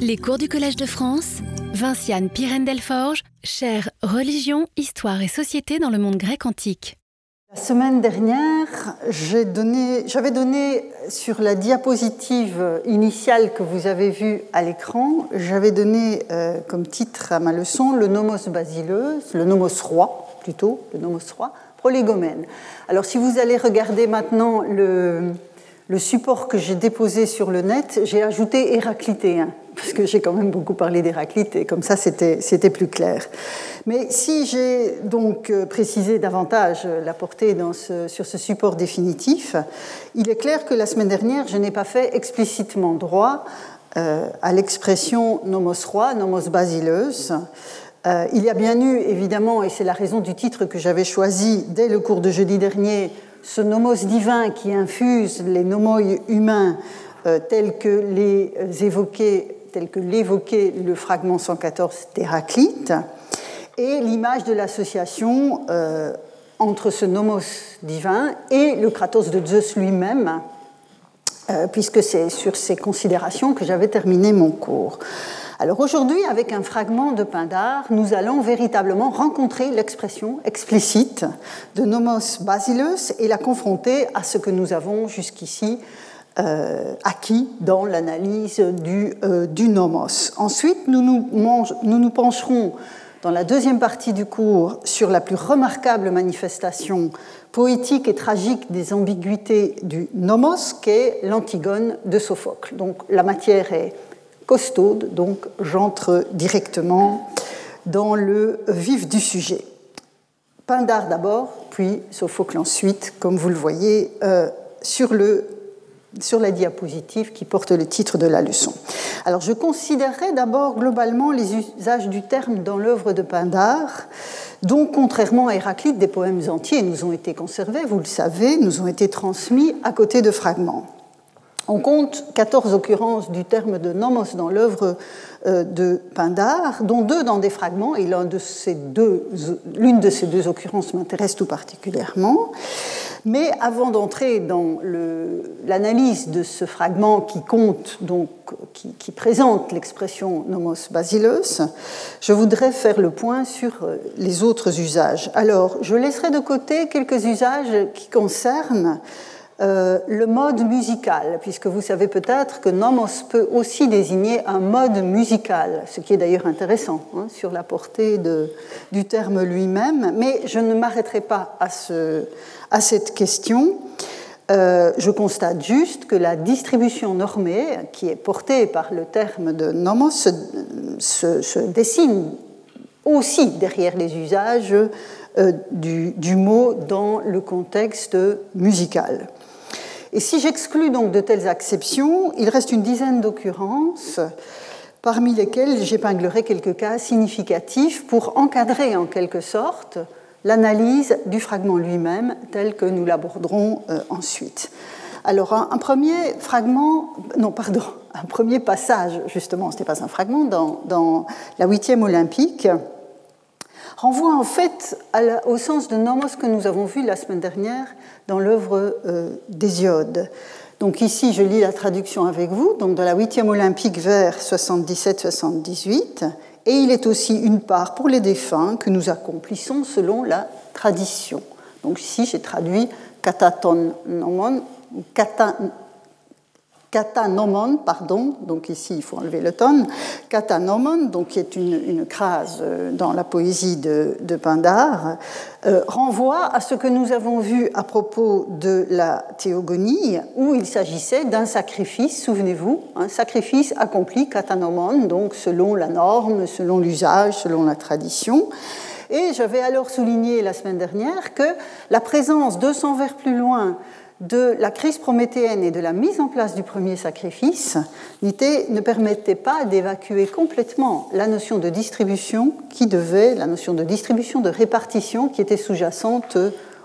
Les cours du Collège de France, Vinciane Pirène-Delforge, chère Religion, Histoire et Société dans le monde grec antique. La semaine dernière, j'avais donné, sur la diapositive initiale que vous avez vue à l'écran, j'avais donné euh, comme titre à ma leçon le nomos basileus, le nomos roi plutôt, le nomos roi, prolégomène. Alors si vous allez regarder maintenant le, le support que j'ai déposé sur le net, j'ai ajouté héraclitéen, parce que j'ai quand même beaucoup parlé d'Héraclite, et comme ça c'était plus clair. Mais si j'ai donc euh, précisé davantage la portée sur ce support définitif, il est clair que la semaine dernière, je n'ai pas fait explicitement droit euh, à l'expression nomos roi, nomos basileus. Euh, il y a bien eu, évidemment, et c'est la raison du titre que j'avais choisi dès le cours de jeudi dernier, ce nomos divin qui infuse les nomoi humains euh, tels que l'évoquait le fragment 114 d'Héraclite, et l'image de l'association euh, entre ce nomos divin et le Kratos de Zeus lui-même, euh, puisque c'est sur ces considérations que j'avais terminé mon cours. Alors aujourd'hui, avec un fragment de Pindar, nous allons véritablement rencontrer l'expression explicite de nomos basileus et la confronter à ce que nous avons jusqu'ici euh, acquis dans l'analyse du, euh, nomos. Ensuite, nous nous, nous nous pencherons dans la deuxième partie du cours sur la plus remarquable manifestation poétique et tragique des ambiguïtés du nomos, qu'est l'Antigone de Sophocle. Donc la matière est costaude, donc j'entre directement dans le vif du sujet. Pindar d'abord, puis Sophocle ensuite, comme vous le voyez euh, sur, sur la diapositive qui porte le titre de la leçon. Alors je considérerai d'abord globalement les usages du terme dans l'œuvre de Pindar, dont, contrairement à Héraclite, des poèmes entiers nous ont été conservés, vous le savez, nous ont été transmis à côté de fragments. On compte 14 occurrences du terme de nomos dans l'œuvre euh, de Pindar, dont deux dans des fragments, et l'une de, ces deux, de ces deux occurrences m'intéresse tout particulièrement. Mais avant d'entrer dans l'analyse de ce fragment qui compte, donc, qui, qui présente l'expression nomos basileus, je voudrais faire le point sur euh, les autres usages. Alors, je laisserai de côté quelques usages qui concernent euh, le mode musical, puisque vous savez peut-être que nomos peut aussi désigner un mode musical, ce qui est d'ailleurs intéressant hein, sur la portée du terme lui-même, mais je ne m'arrêterai pas à, ce, à, cette question. Euh, je constate juste que la distribution normée, qui est portée par le terme de nomos, se, dessine aussi derrière les usages euh, du, mot dans le contexte musical. Et si j'exclus donc de telles exceptions, il reste une dizaine d'occurrences, parmi lesquelles j'épinglerai quelques cas significatifs pour encadrer en quelque sorte l'analyse du fragment lui-même tel que nous l'aborderons euh, ensuite. Alors un, premier fragment, non pardon, un premier passage justement, ce n'est pas un fragment, dans, la huitième olympique, renvoie en fait au sens de nomos que nous avons vu la semaine dernière dans l'œuvre euh, d'Hésiode. Donc ici, je lis la traduction avec vous, donc dans la huitième olympique vers 77-78, et il est aussi une part pour les défunts que nous accomplissons selon la tradition. Donc ici, j'ai traduit kataton nomon, kata, katanomon, pardon, donc ici il faut enlever le ton, katanomon, donc qui est une, crase euh, dans la poésie de, de euh, renvoie à ce que nous avons vu à propos de la théogonie, où il s'agissait d'un sacrifice, souvenez-vous, un sacrifice accompli katanomon, donc selon la norme, selon l'usage, selon la tradition. Et j'avais alors souligné la semaine dernière que la présence 200 vers plus loin de la crise prométhéenne et de la mise en place du premier sacrifice ne permettait pas d'évacuer complètement la notion de distribution qui devait, la notion de distribution, de répartition qui était sous-jacente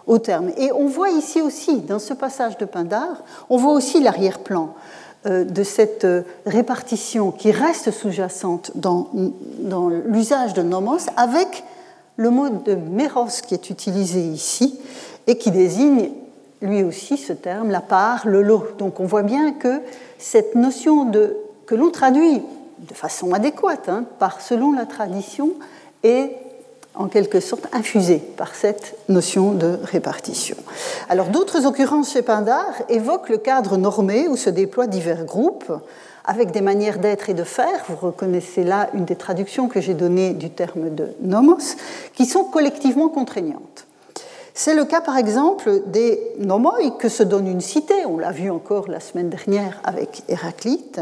au terme. Et on voit ici aussi, dans ce passage de Pindar, on voit aussi l'arrière-plan euh, de cette répartition qui reste sous-jacente dans, dans l'usage de nomos avec le mot de méros qui est utilisé ici et qui désigne lui aussi ce terme, la part, le lot. Donc on voit bien que cette notion de, que l'on traduit de façon adéquate, hein, par, selon la tradition, est en quelque sorte infusée par cette notion de répartition. Alors d'autres occurrences chez Pindar évoquent le cadre normé où se déploient divers groupes avec des manières d'être et de faire, vous reconnaissez là une des traductions que j'ai données du terme de nomos, qui sont collectivement contraignantes. C'est le cas par exemple des nomoi que se donne une cité, on l'a vu encore la semaine dernière avec Héraclite,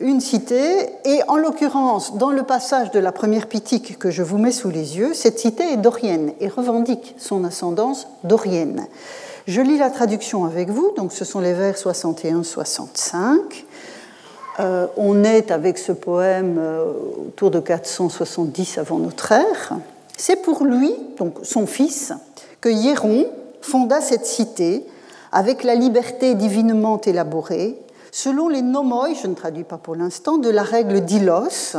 une cité, et en l'occurrence, dans le passage de la première pitique que je vous mets sous les yeux, cette cité est dorienne et revendique son ascendance dorienne. Je lis la traduction avec vous, donc ce sont les vers 61-65. Euh, on est avec ce poème euh, autour de 470 avant notre ère. C'est pour lui, donc son fils, que Hieron fonda cette cité avec la liberté divinement élaborée, selon les nomoi, je ne traduis pas pour l'instant, de la règle d'Ilos,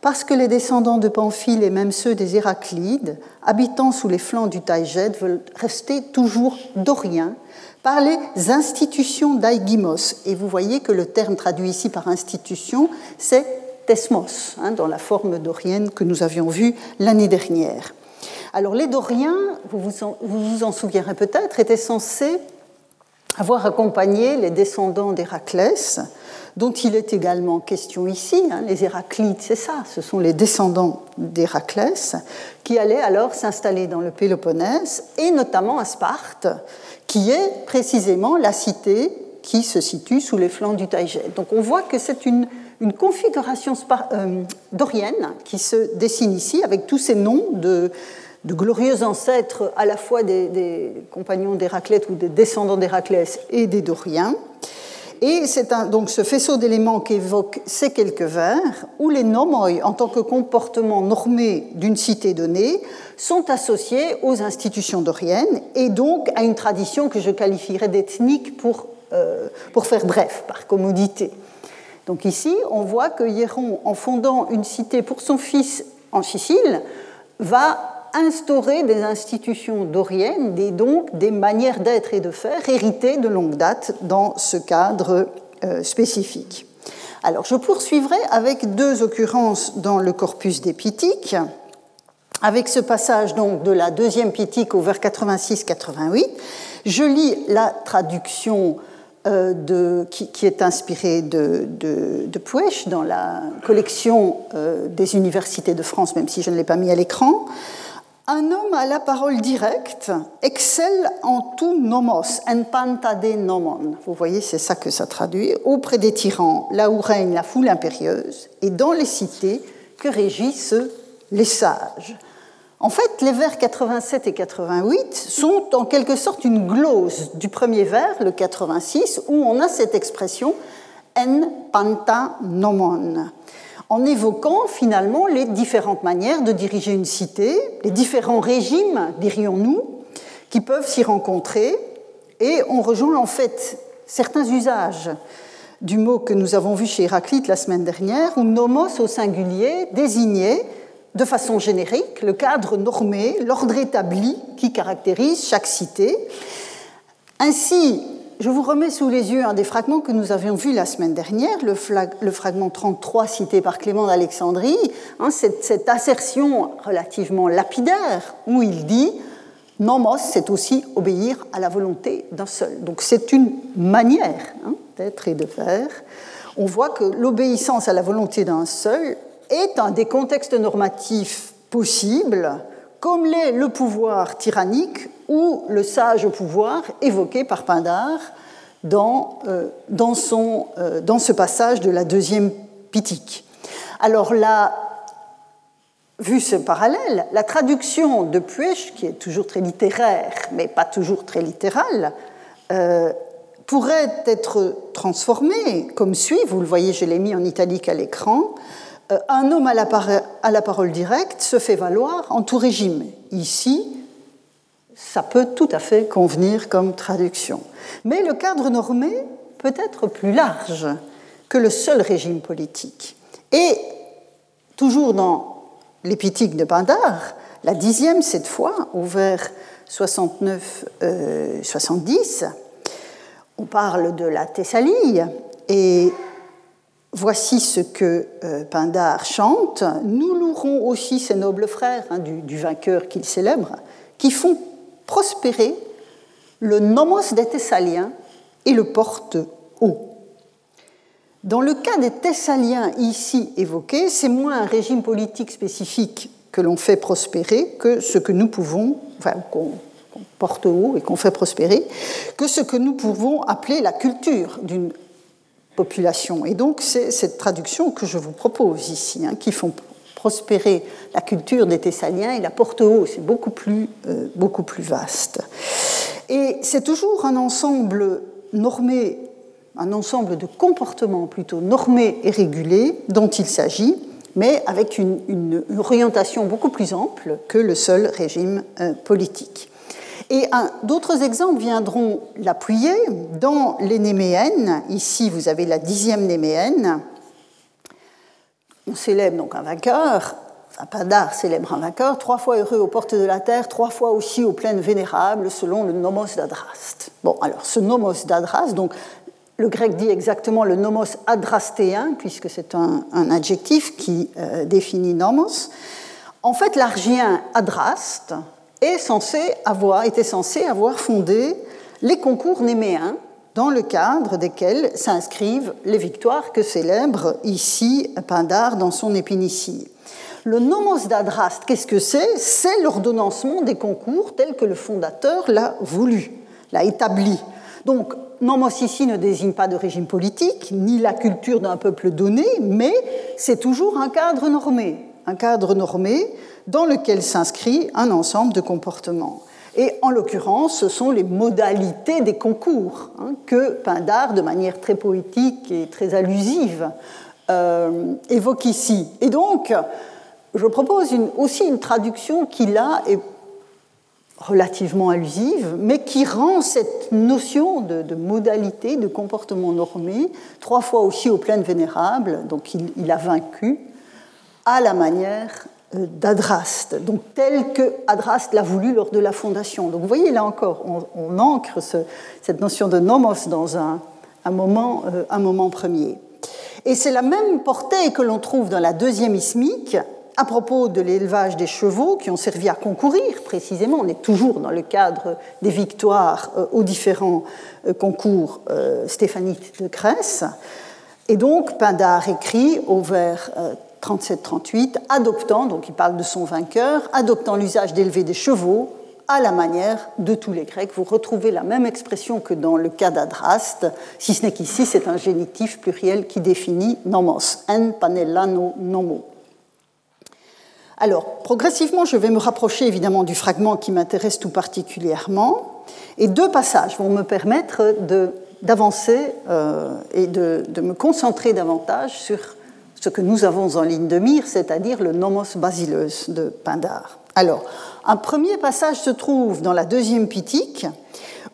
parce que les descendants de Pamphile et même ceux des Héraclides, habitant sous les flancs du Taïgède, veulent rester toujours doriens par les institutions d'Aigimos. Et vous voyez que le terme traduit ici par institution, c'est tesmos, hein, dans la forme dorienne que nous avions vue l'année dernière. Alors les Doriens, vous vous en, souviendrez peut-être, étaient censés avoir accompagné les descendants d'Héraclès, dont il est également question ici. Hein, les Héraclites, c'est ça, ce sont les descendants d'Héraclès, qui allaient alors s'installer dans le Péloponnèse, et notamment à Sparte, qui est précisément la cité qui se situe sous les flancs du Taïgède. Donc on voit que c'est une, configuration euh, dorienne qui se dessine ici, avec tous ces noms de, glorieux ancêtres à la fois des, compagnons d'Héraclès ou des descendants d'Héraclès et des Doriens. Et c'est donc ce faisceau d'éléments qu'évoquent ces quelques vers, où les nomoi, en tant que comportement normé d'une cité donnée, sont associés aux institutions doriennes et donc à une tradition que je qualifierais d'ethnique pour, euh, pour faire bref, par commodité. Donc ici, on voit que Hieron, en fondant une cité pour son fils en Sicile, va instaurer des institutions doriennes et donc des manières d'être et de faire héritées de longue date dans ce cadre euh, spécifique. Alors je poursuivrai avec deux occurrences dans le corpus des Pitiques, avec ce passage donc de la deuxième Pitique au vers 86-88. Je lis la traduction euh, de, qui, est inspirée de, de, dans la collection euh, des universités de France, même si je ne l'ai pas mis à l'écran. Un homme à la parole directe excelle en tout nomos, en panta de nomon. Vous voyez, c'est ça que ça traduit. Auprès des tyrans, là où règne la foule impérieuse, et dans les cités que régissent les sages. En fait, les vers 87 et 88 sont en quelque sorte une glose du premier vers, le 86, où on a cette expression en panta nomon en évoquant finalement les différentes manières de diriger une cité, les différents régimes, dirions-nous, qui peuvent s'y rencontrer, et on rejoint en fait certains usages du mot que nous avons vu chez Héraclite la semaine dernière, où nomos au singulier désignait de façon générique le cadre normé, l'ordre établi qui caractérise chaque cité. Ainsi, je vous remets sous les yeux un des fragments que nous avions vus la semaine dernière, le, fragment 33 cité par Clément d'Alexandrie, hein, cette, assertion relativement lapidaire où il dit Nomos, c'est aussi obéir à la volonté d'un seul. Donc c'est une manière hein, d'être et de faire. On voit que l'obéissance à la volonté d'un seul est un des contextes normatifs possibles, comme l'est le pouvoir tyrannique ou le sage au pouvoir évoqué par Pindare dans, euh, dans, son, euh, dans ce passage de la deuxième Pitique. Alors là, vu ce parallèle, la traduction de Puech, qui est toujours très littéraire, mais pas toujours très littérale, euh, pourrait être transformée comme suit, vous le voyez, je l'ai mis en italique à l'écran, un homme à la, à la parole directe se fait valoir en tout régime. Ici, ça peut tout à fait convenir comme traduction. Mais le cadre normé peut être plus large que le seul régime politique. Et toujours dans l'épithique de Pindar, la dixième cette fois, au vers 69-70, euh, on parle de la Thessalie et voici ce que euh, Pindar chante. Nous louerons aussi ces nobles frères hein, du, vainqueur qu'il célèbre, qui font prospérer le nomos des Thessaliens et le porte haut. Dans le cas des Thessaliens ici évoqués, c'est moins un régime politique spécifique que l'on fait prospérer que ce que nous pouvons, enfin, qu'on porte haut et qu'on fait prospérer, que ce que nous pouvons appeler la culture d'une population. Et donc, c'est cette traduction que je vous propose ici, hein, qui font prospérer la culture des Thessaliens et la porte haut. C'est beaucoup plus, euh, beaucoup plus vaste. Et c'est toujours un ensemble normé, un ensemble de comportements plutôt normés et régulés dont il s'agit, mais avec une, orientation beaucoup plus ample que le seul régime euh, politique. Et d'autres exemples viendront l'appuyer. Dans les Néméennes, ici vous avez la dixième Néméenne, on célèbre donc un vainqueur, enfin Pindar célèbre un vainqueur, trois fois heureux aux portes de la terre, trois fois aussi aux plaines vénérables, selon le nomos d'Adraste. Bon, alors ce nomos d'Adraste, donc le grec dit exactement le nomos adrastéen, puisque c'est un, adjectif qui euh, définit nomos. En fait, l'argien adraste est censé avoir, était censé avoir fondé les concours néméens dans le cadre desquels s'inscrivent les victoires que célèbre ici Pindar dans son épinicie. Le nomos d'Adraste, qu'est-ce que c'est? C'est l'ordonnancement des concours tel que le fondateur l'a voulu, l'a établi. Donc, nomos ici ne désigne pas de régime politique, ni la culture d'un peuple donné, mais c'est toujours un cadre normé, un cadre normé dans lequel s'inscrit un ensemble de comportements. Et en l'occurrence, ce sont les modalités des concours hein, que Pindar, de manière très poétique et très allusive, euh, évoque ici. Et donc, je propose aussi une traduction qui, là, est relativement allusive, mais qui rend cette notion de, modalité, de comportement normé, trois fois aussi aux plaines vénérables, donc il a vaincu, à la manière d'Adraste, donc tel que Adraste l'a voulu lors de la fondation. Donc vous voyez là encore, on, ancre cette notion de nomos dans un, moment, euh, un moment premier. Et c'est la même portée que l'on trouve dans la deuxième ismique à propos de l'élevage des chevaux qui ont servi à concourir précisément. On est toujours dans le cadre des victoires euh, aux différents concours stéphanites de Grèce. Et donc Pindar écrit au vers 37-38, adoptant, donc il parle de son vainqueur, adoptant l'usage d'élever des chevaux à la manière de tous les Grecs. Vous retrouvez la même expression que dans le cas d'Adraste, si ce n'est qu'ici c'est un génitif pluriel qui définit nomos, en panellano nomo. Alors, progressivement, je vais me rapprocher évidemment du fragment qui m'intéresse tout particulièrement, et deux passages vont me permettre d'avancer euh, et de, de, me concentrer davantage sur ce que nous avons en ligne de mire, c'est-à-dire le nomos basileus de Pindar. Alors, un premier passage se trouve dans la deuxième pitique,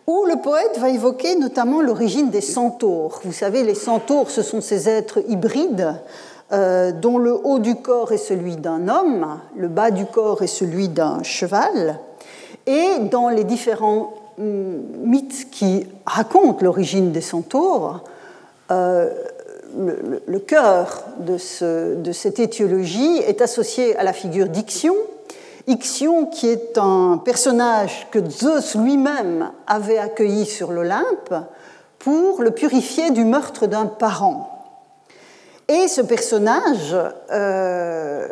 où le poète va évoquer notamment l'origine des centaures. Vous savez, les centaures, ce sont ces êtres hybrides euh, dont le haut du corps est celui d'un homme, le bas du corps est celui d'un cheval. Et dans les différents hum, mythes qui racontent l'origine des centaures, euh, le, cœur de, cette étiologie est associé à la figure d'Ixion. Ixion, qui est un personnage que Zeus lui-même avait accueilli sur l'Olympe pour le purifier du meurtre d'un parent. Et ce personnage, euh,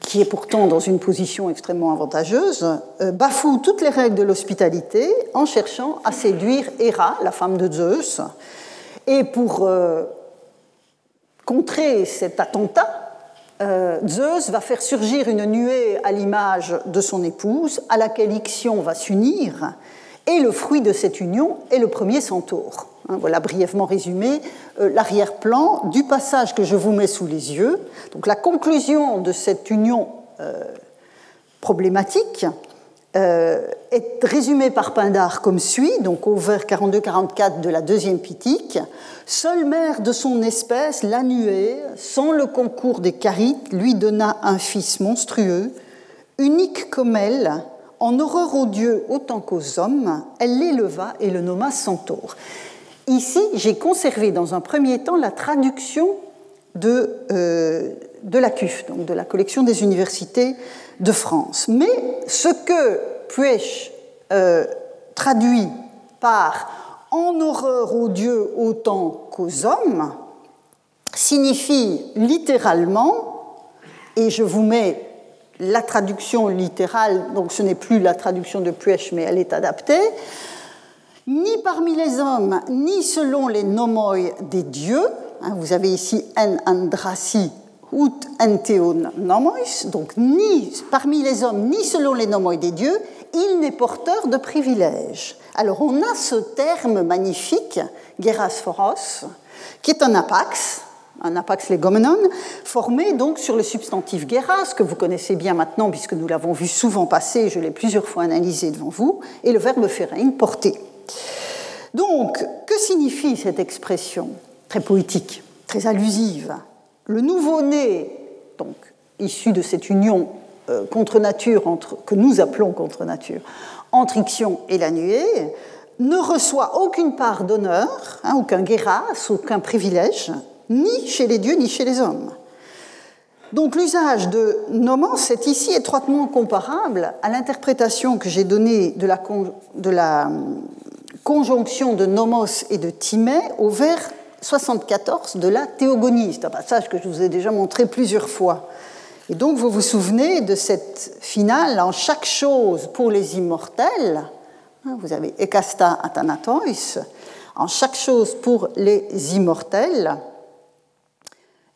qui est pourtant dans une position extrêmement avantageuse, euh, bafoue toutes les règles de l'hospitalité en cherchant à séduire Héra, la femme de Zeus. Et pour euh, contrer cet attentat, euh, Zeus va faire surgir une nuée à l'image de son épouse, à laquelle Ixion va s'unir, et le fruit de cette union est le premier centaure. Hein, voilà brièvement résumé euh, l'arrière-plan du passage que je vous mets sous les yeux. Donc la conclusion de cette union euh, problématique est résumée par Pindar comme suit, donc au vers 42-44 de la deuxième pitique. Seule mère de son espèce, la nuée, sans le concours des Carites, lui donna un fils monstrueux, unique comme elle, en horreur aux dieux autant qu'aux hommes, elle l'éleva et le nomma centaure. Ici, j'ai conservé dans un premier temps la traduction de, euh, de la CUF, donc de la collection des universités de France. Mais ce que Puech euh, traduit par en horreur aux dieux autant qu'aux hommes signifie littéralement, et je vous mets la traduction littérale, donc ce n'est plus la traduction de Puech, mais elle est adaptée, ni parmi les hommes, ni selon les nomoi des dieux, hein, vous avez ici en andrasi ut entheon nomois, donc ni parmi les hommes, ni selon les nomoi des dieux, il n'est porteur de privilèges. Alors on a ce terme magnifique, phoros, qui est un apax, un apax legomenon, formé donc sur le substantif geras, que vous connaissez bien maintenant puisque nous l'avons vu souvent passer, je l'ai plusieurs fois analysé devant vous, et le verbe ferein, porter. Donc, que signifie cette expression très poétique, très allusive Le nouveau-né, donc issu de cette union euh, contre nature, entre, que nous appelons contre nature, entre Ixion et la nuée, ne reçoit aucune part d'honneur, hein, aucun guéras, aucun privilège, ni chez les dieux ni chez les hommes. Donc l'usage de nomos est ici étroitement comparable à l'interprétation que j'ai donnée de la, hum, conjonction de nomos et de timée au vers 74 de la théogonie. C'est un passage que je vous ai déjà montré plusieurs fois. Et donc vous vous souvenez de cette finale en chaque chose pour les immortels. Hein, vous avez ekasta athanatois, en chaque chose pour les immortels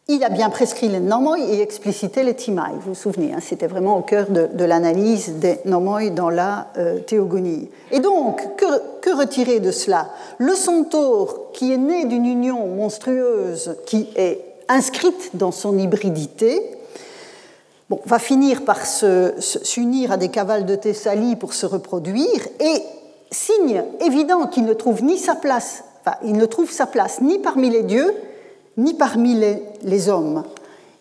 il a bien prescrit les nomoi et explicité les timai. Vous vous souvenez, hein, c'était vraiment au cœur de, l'analyse des nomoi dans la euh, théogonie. Et donc, que, retirer de cela? Le centaure, qui est né d'une union monstrueuse, qui est inscrite dans son hybridité, bon, va finir par s'unir à des cavales de Thessalie pour se reproduire, et signe évident qu'il ne trouve ni sa place, enfin, il ne trouve sa place ni parmi les dieux, ni parmi les, hommes.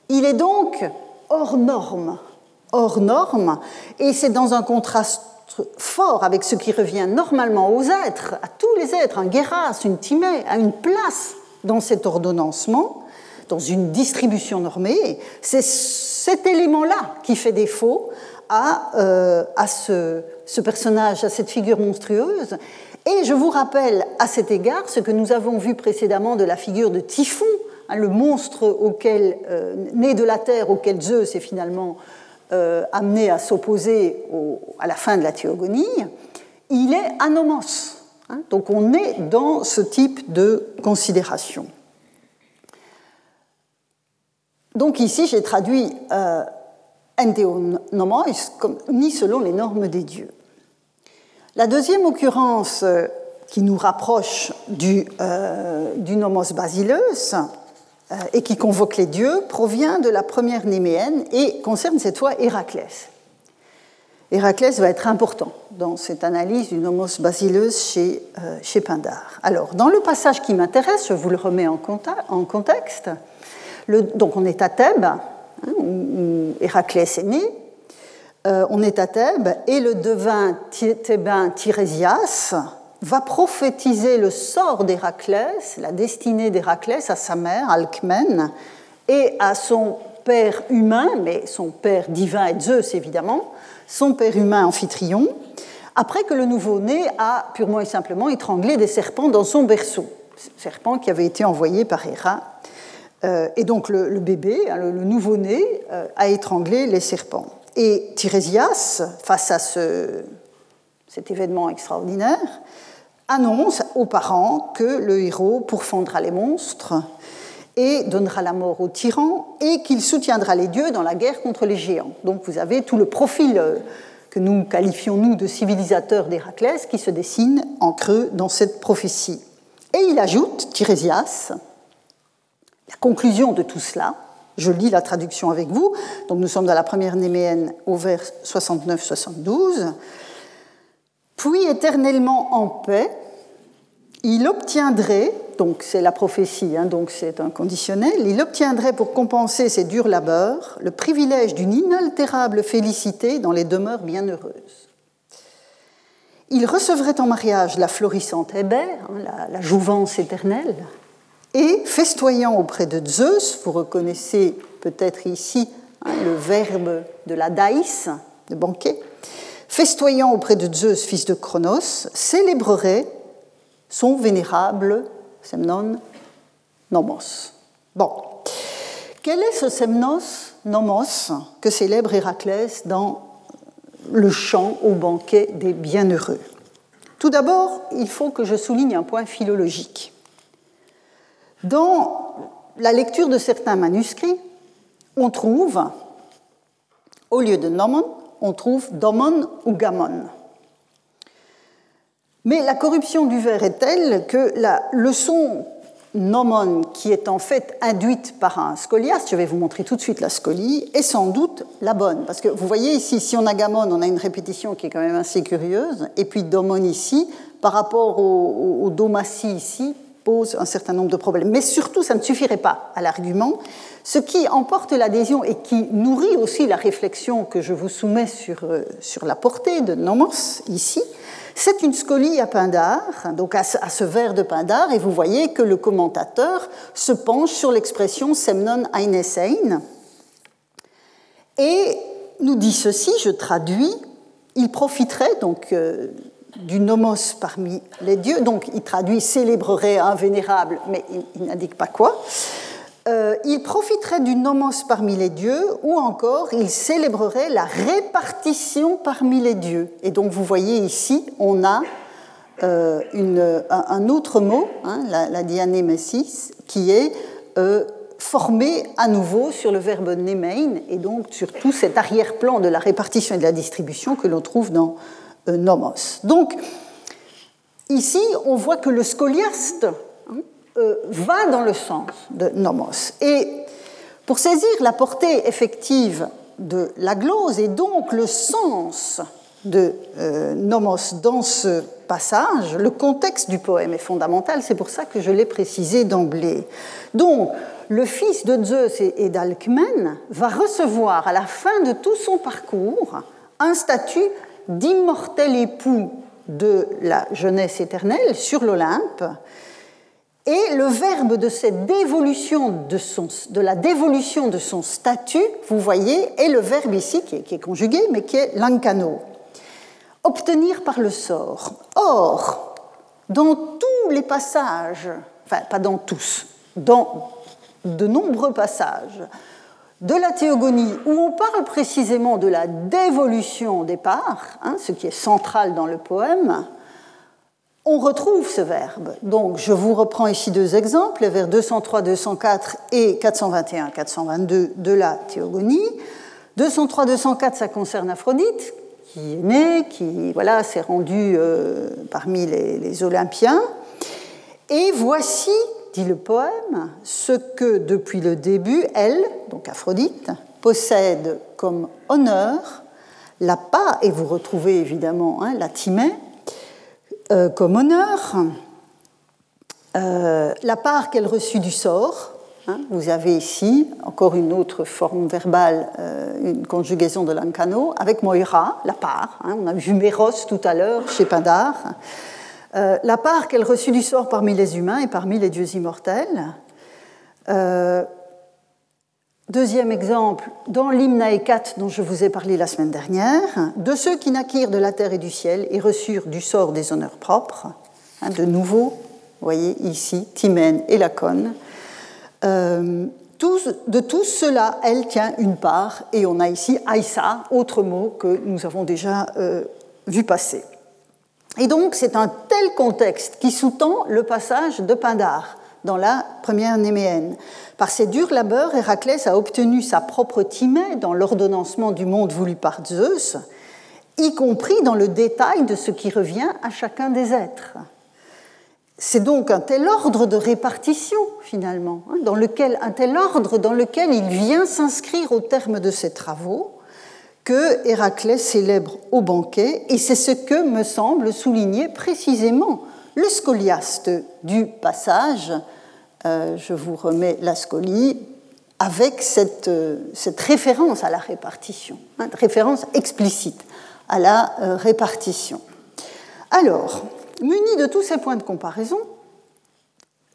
Il est donc hors norme, hors norme, et c'est dans un contraste fort avec ce qui revient normalement aux êtres, à tous les êtres, un guéras, une timée, à une place dans cet ordonnancement, dans une distribution normée. C'est cet élément-là qui fait défaut à, euh, ce, personnage, à cette figure monstrueuse. Et je vous rappelle à cet égard ce que nous avons vu précédemment de la figure de Typhon, Hein, le monstre auquel, euh, né de la terre auquel Zeus est finalement euh, amené à s'opposer à la fin de la théogonie, il est anomos. Hein. donc on est dans ce type de considération. Donc ici, j'ai traduit euh, ni selon les normes des dieux. La deuxième occurrence euh, qui nous rapproche du, du nomos basileus, euh, et qui convoque les dieux provient de la première Néméenne et concerne cette fois Héraclès. Héraclès va être important dans cette analyse du nomos basileus chez, euh, chez Pindare. Alors, dans le passage qui m'intéresse, je vous le remets en, contexte. donc, on est à Thèbes, hein, où Héraclès est né. Euh, on est à Thèbes et le devin thébain Tirésias va prophétiser le sort d'Héraclès, la destinée d'Héraclès à sa mère, Alcmène, et à son père humain, mais son père divin est Zeus évidemment, son père humain Amphitryon, après que le nouveau-né a purement et simplement étranglé des serpents dans son berceau, serpents qui avaient été envoyés par Héra. Euh, et donc le, bébé, hein, le, nouveau-né, euh, a étranglé les serpents. Et Tirésias, face à ce, cet événement extraordinaire, annonce aux parents que le héros pourfendra les monstres et donnera la mort aux tyrans et qu'il soutiendra les dieux dans la guerre contre les géants. Donc vous avez tout le profil euh, que nous qualifions, nous, de civilisateur d'Héraclès qui se dessine en creux dans cette prophétie. Et il ajoute, Tirésias, la conclusion de tout cela, je lis la traduction avec vous, donc nous sommes dans la première Néméenne au vers 69-72, puis éternellement en paix, il obtiendrait, donc c'est la prophétie, hein, donc c'est un conditionnel, il obtiendrait pour compenser ses durs labeurs le privilège d'une inaltérable félicité dans les demeures bienheureuses. Il recevrait en mariage la florissante Hébert, hein, la, jouvence éternelle, Et festoyant auprès de Zeus, vous reconnaissez peut-être ici hein, le verbe de la daïs, de banquet, festoyant auprès de Zeus, fils de Cronos, célébrerait son vénérable Semnon Nomos. Bon, quel est ce Semnos Nomos que célèbre Héraclès dans le chant au banquet des bienheureux? Tout d'abord, il faut que je souligne un point philologique. Dans la lecture de certains manuscrits, on trouve, au lieu de nomon, on trouve domon ou gamon. Mais la corruption du vers est telle que la leçon nomon, qui est en fait induite par un scoliaste, je vais vous montrer tout de suite la scolie, est sans doute la bonne. Parce que vous voyez ici, si on a gamon, on a une répétition qui est quand même assez curieuse, et puis domon ici, par rapport au, au, ici, pose un certain nombre de problèmes. Mais surtout, ça ne suffirait pas à l'argument. Ce qui emporte l'adhésion et qui nourrit aussi la réflexion que je vous soumets sur, euh, sur la portée de nomos ici, c'est une scolie à Pindar, donc à ce, vers de Pindar, et vous voyez que le commentateur se penche sur l'expression semnon einesein et nous dit ceci, je traduis, il profiterait donc euh, du nomos parmi les dieux, donc il traduit célébrerait un vénérable, mais il n'indique pas quoi. Euh, il profiterait du nomos parmi les dieux ou encore il célébrerait la répartition parmi les dieux. Et donc vous voyez ici, on a euh, un, autre mot, hein, la, la dianémesis, qui est euh, formé à nouveau sur le verbe nemein et donc sur tout cet arrière-plan de la répartition et de la distribution que l'on trouve dans nomos. Donc ici, on voit que le scoliaste euh, va dans le sens de nomos. Et pour saisir la portée effective de la glose et donc le sens de euh, nomos dans ce passage, le contexte du poème est fondamental, c'est pour ça que je l'ai précisé d'emblée. Donc, le fils de Zeus et d'Alcmène va recevoir à la fin de tout son parcours un statut d'immortel époux de la jeunesse éternelle sur l'Olympe, et le verbe de cette dévolution de, son, de la dévolution de son statut, vous voyez, est le verbe ici qui est, qui est conjugué, mais qui est l'ancano. Obtenir par le sort. Or, dans tous les passages, enfin pas dans tous, dans de nombreux passages de la théogonie où on parle précisément de la dévolution des parts, hein, ce qui est central dans le poème, on retrouve ce verbe. Donc, je vous reprends ici deux exemples, les vers 203, 204 et 421, 422 de la Théogonie. 203, 204, ça concerne Aphrodite, qui est née, qui voilà, s'est rendue euh, parmi les, les Olympiens. Et voici, dit le poème, ce que depuis le début, elle, donc Aphrodite, possède comme honneur la part, et vous retrouvez évidemment hein, la Timée, euh, comme honneur euh, la part qu'elle reçut du sort. Hein, vous avez ici encore une autre forme verbale, euh, une conjugaison de l'ancano, avec Moira, la part. Hein, on a vu Méros tout à l'heure chez Pindar. La part qu'elle reçut du sort parmi les humains et parmi les dieux immortels. Deuxième exemple, dans l'hymne dont je vous ai parlé la semaine dernière, de ceux qui naquirent de la terre et du ciel et reçurent du sort des honneurs propres, hein, de nouveau, voyez ici, Timène et Lacone, euh, de tous cela, elle tient une part, et on a ici Aïssa, autre mot que nous avons déjà euh, vu passer. Et donc, c'est un tel contexte qui sous-tend le passage de Pindar dans la première Néméenne. Par ses durs labeurs, Héraclès a obtenu sa propre Timée dans l'ordonnancement du monde voulu par Zeus, y compris dans le détail de ce qui revient à chacun des êtres. C'est donc un tel ordre de répartition, finalement, hein, dans lequel, un tel ordre dans lequel il vient s'inscrire au terme de ses travaux, que Héraclès célèbre au banquet, et c'est ce que me semble souligner précisément le scoliaste du passage euh, je vous remets la scolie avec cette, euh, référence à la répartition, hein, référence explicite à la euh, répartition. Alors, muni de tous ces points de comparaison,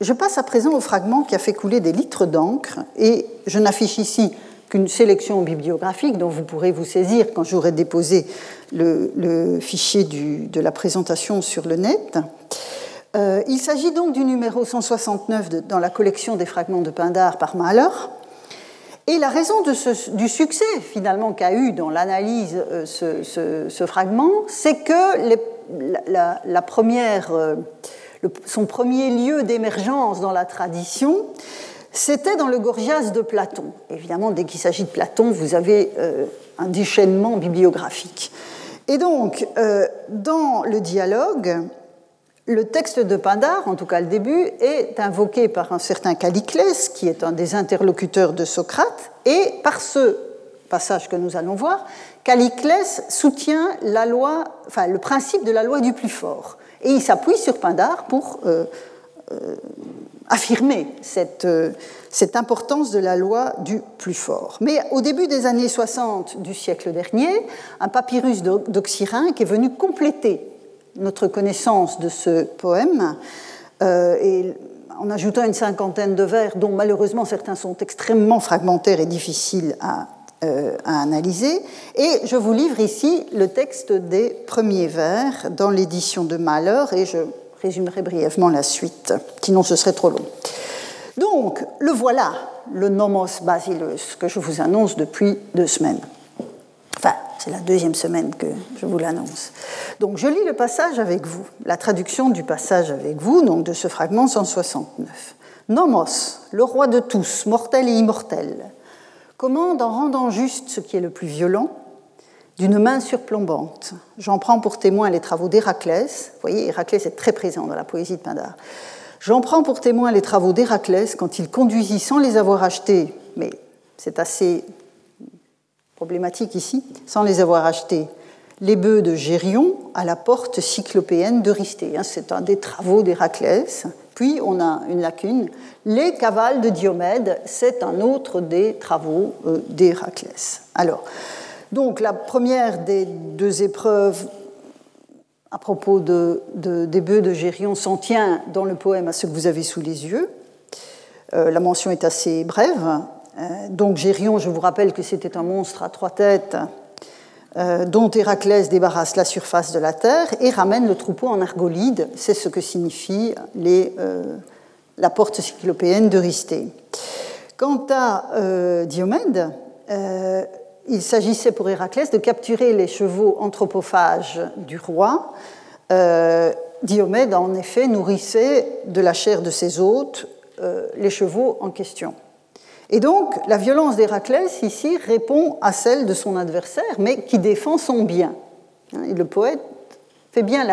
Je passe à présent au fragment qui a fait couler des litres d'encre et je n'affiche ici qu'une sélection bibliographique dont vous pourrez vous saisir quand j'aurai déposé le, fichier de la présentation sur le net. Euh, il s'agit donc du numéro 169 dans la collection des fragments de Pindar par Mahler. Et la raison du succès finalement qu'a eu dans l'analyse euh, ce, fragment, c'est que la, première, euh, son premier lieu d'émergence dans la tradition, c'était dans le Gorgias de Platon. Évidemment, dès qu'il s'agit de Platon, vous avez un déchaînement bibliographique. Et donc, dans le dialogue, le texte de Pindar, en tout cas le début, est invoqué par un certain Caliclès, qui est un des interlocuteurs de Socrate, et par ce passage que nous allons voir, Caliclès soutient la loi, enfin, le principe de la loi du plus fort. Et il s'appuie sur Pindar pour euh, euh, affirmer cette, euh, cette, importance de la loi du plus fort. Mais au début des années 60 du siècle dernier, un papyrus d'Oxyrhynque est venu compléter notre connaissance de ce poème, euh, en ajoutant une cinquantaine de vers, dont malheureusement certains sont extrêmement fragmentaires et difficiles à, euh, analyser. Et je vous livre ici le texte des premiers vers dans l'édition de Malheur, et je résumerai brièvement la suite, sinon ce serait trop long. Donc, le voilà, le nomos basilus, que je vous annonce depuis deux semaines. Enfin, c'est la deuxième semaine que je vous l'annonce. Donc je lis le passage avec vous, la traduction du passage avec vous, donc de ce fragment 169. Nomos, le roi de tous, mortel et immortel, commande en rendant juste ce qui est le plus violent, d'une main surplombante. J'en prends pour témoin les travaux d'Héraclès. Vous voyez, Héraclès est très présent dans la poésie de Pindar. J'en prends pour témoin les travaux d'Héraclès quand il conduisit sans les avoir achetés, mais c'est assez problématique ici, sans les avoir achetés, les bœufs de Gérion à la porte cyclopéenne d'Eurysthée. Hein, c'est un des travaux d'Héraclès. Puis on a une lacune. Les cavales de Diomède, c'est un autre des travaux euh, d'Héraclès. Alors, donc la première des deux épreuves à propos de, des bœufs de Gérion s'en tient dans le poème à ce que vous avez sous les yeux. Euh, la mention est assez brève. Euh, donc Gérion, je vous rappelle que c'était un monstre à trois têtes euh, dont Héraclès débarrasse la surface de la terre et ramène le troupeau en argolide. C'est ce que signifie la porte cyclopéenne d'Eurysthée. Quant à Diomède, il s'agissait pour Héraclès de capturer les chevaux anthropophages du roi. Diomède, en effet, nourrissait de la chair de ses hôtes les chevaux en question. Et donc, la violence d'Héraclès, ici, répond à celle de son adversaire, mais qui défend son bien. Et le poète fait bien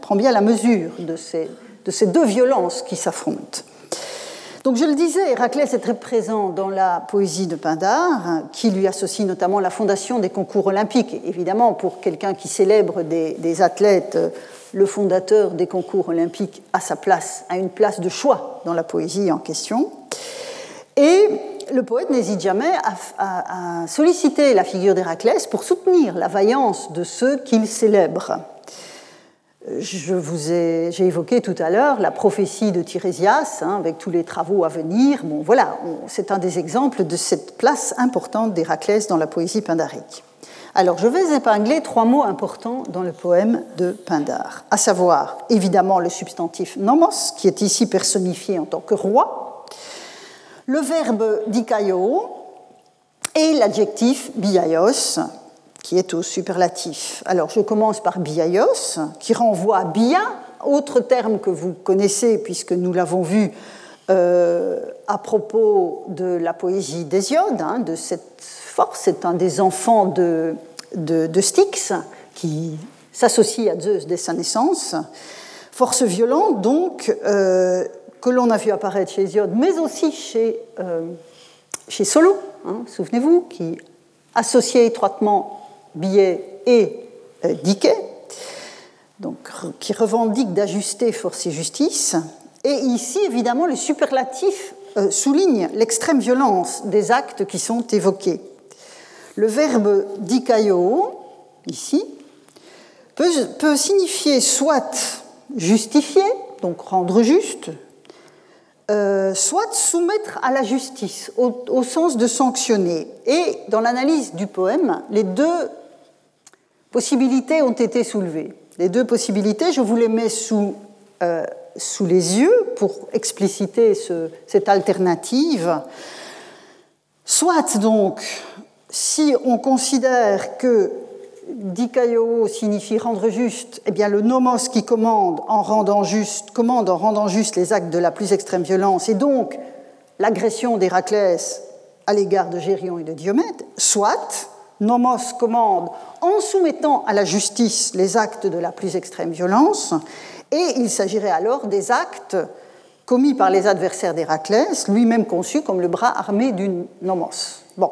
prend bien la mesure de ces, de ces deux violences qui s'affrontent. Donc, je le disais, Héraclès est très présent dans la poésie de Pindar, qui lui associe notamment la fondation des concours olympiques. évidemment, pour quelqu'un qui célèbre des, des athlètes, le fondateur des concours olympiques a sa place, a une place de choix dans la poésie en question. Et le poète n'hésite jamais à, solliciter la figure d'Héraclès pour soutenir la vaillance de ceux qu'il célèbre. Je vous ai, j'ai évoqué tout à l'heure la prophétie de Tirésias, hein, avec tous les travaux à venir. Bon, voilà, c'est un des exemples de cette place importante d'Héraclès dans la poésie pindarique. Alors, je vais épingler trois mots importants dans le poème de Pindare, à savoir évidemment le substantif nomos, qui est ici personnifié en tant que roi, le verbe dikaio et l'adjectif biaios, qui est au superlatif. Alors je commence par biaios, qui renvoie à bia, autre terme que vous connaissez puisque nous l'avons vu euh, à propos de la poésie d'Hésiode, hein, de cette force. C'est un des enfants de, de, Styx qui s'associe à Zeus dès sa naissance. Force violente, donc, euh, que l'on a vu apparaître chez Hésiode, mais aussi chez, euh, chez Solo, hein, souvenez-vous, qui associait étroitement billet et euh, donc, qui revendique d'ajuster force et justice. Et ici, évidemment, le superlatif euh, souligne l'extrême violence des actes qui sont évoqués. Le verbe dikaio, ici, peut, signifier soit justifier, donc rendre juste, euh, soit soumettre à la justice, au, sens de sanctionner. Et dans l'analyse du poème, les deux possibilités ont été soulevées. Les deux possibilités, je vous les mets sous, euh, les yeux pour expliciter cette alternative. Soit donc, si on considère que dikaio signifie rendre juste, eh bien le nomos qui commande en rendant juste, commande en rendant juste les actes de la plus extrême violence, et donc l'agression d'Héraclès à l'égard de Gérion et de Diomède, soit nomos commande en soumettant à la justice les actes de la plus extrême violence, et il s'agirait alors des actes commis par les adversaires d'Héraclès, lui-même conçu comme le bras armé d'une nomos. Bon,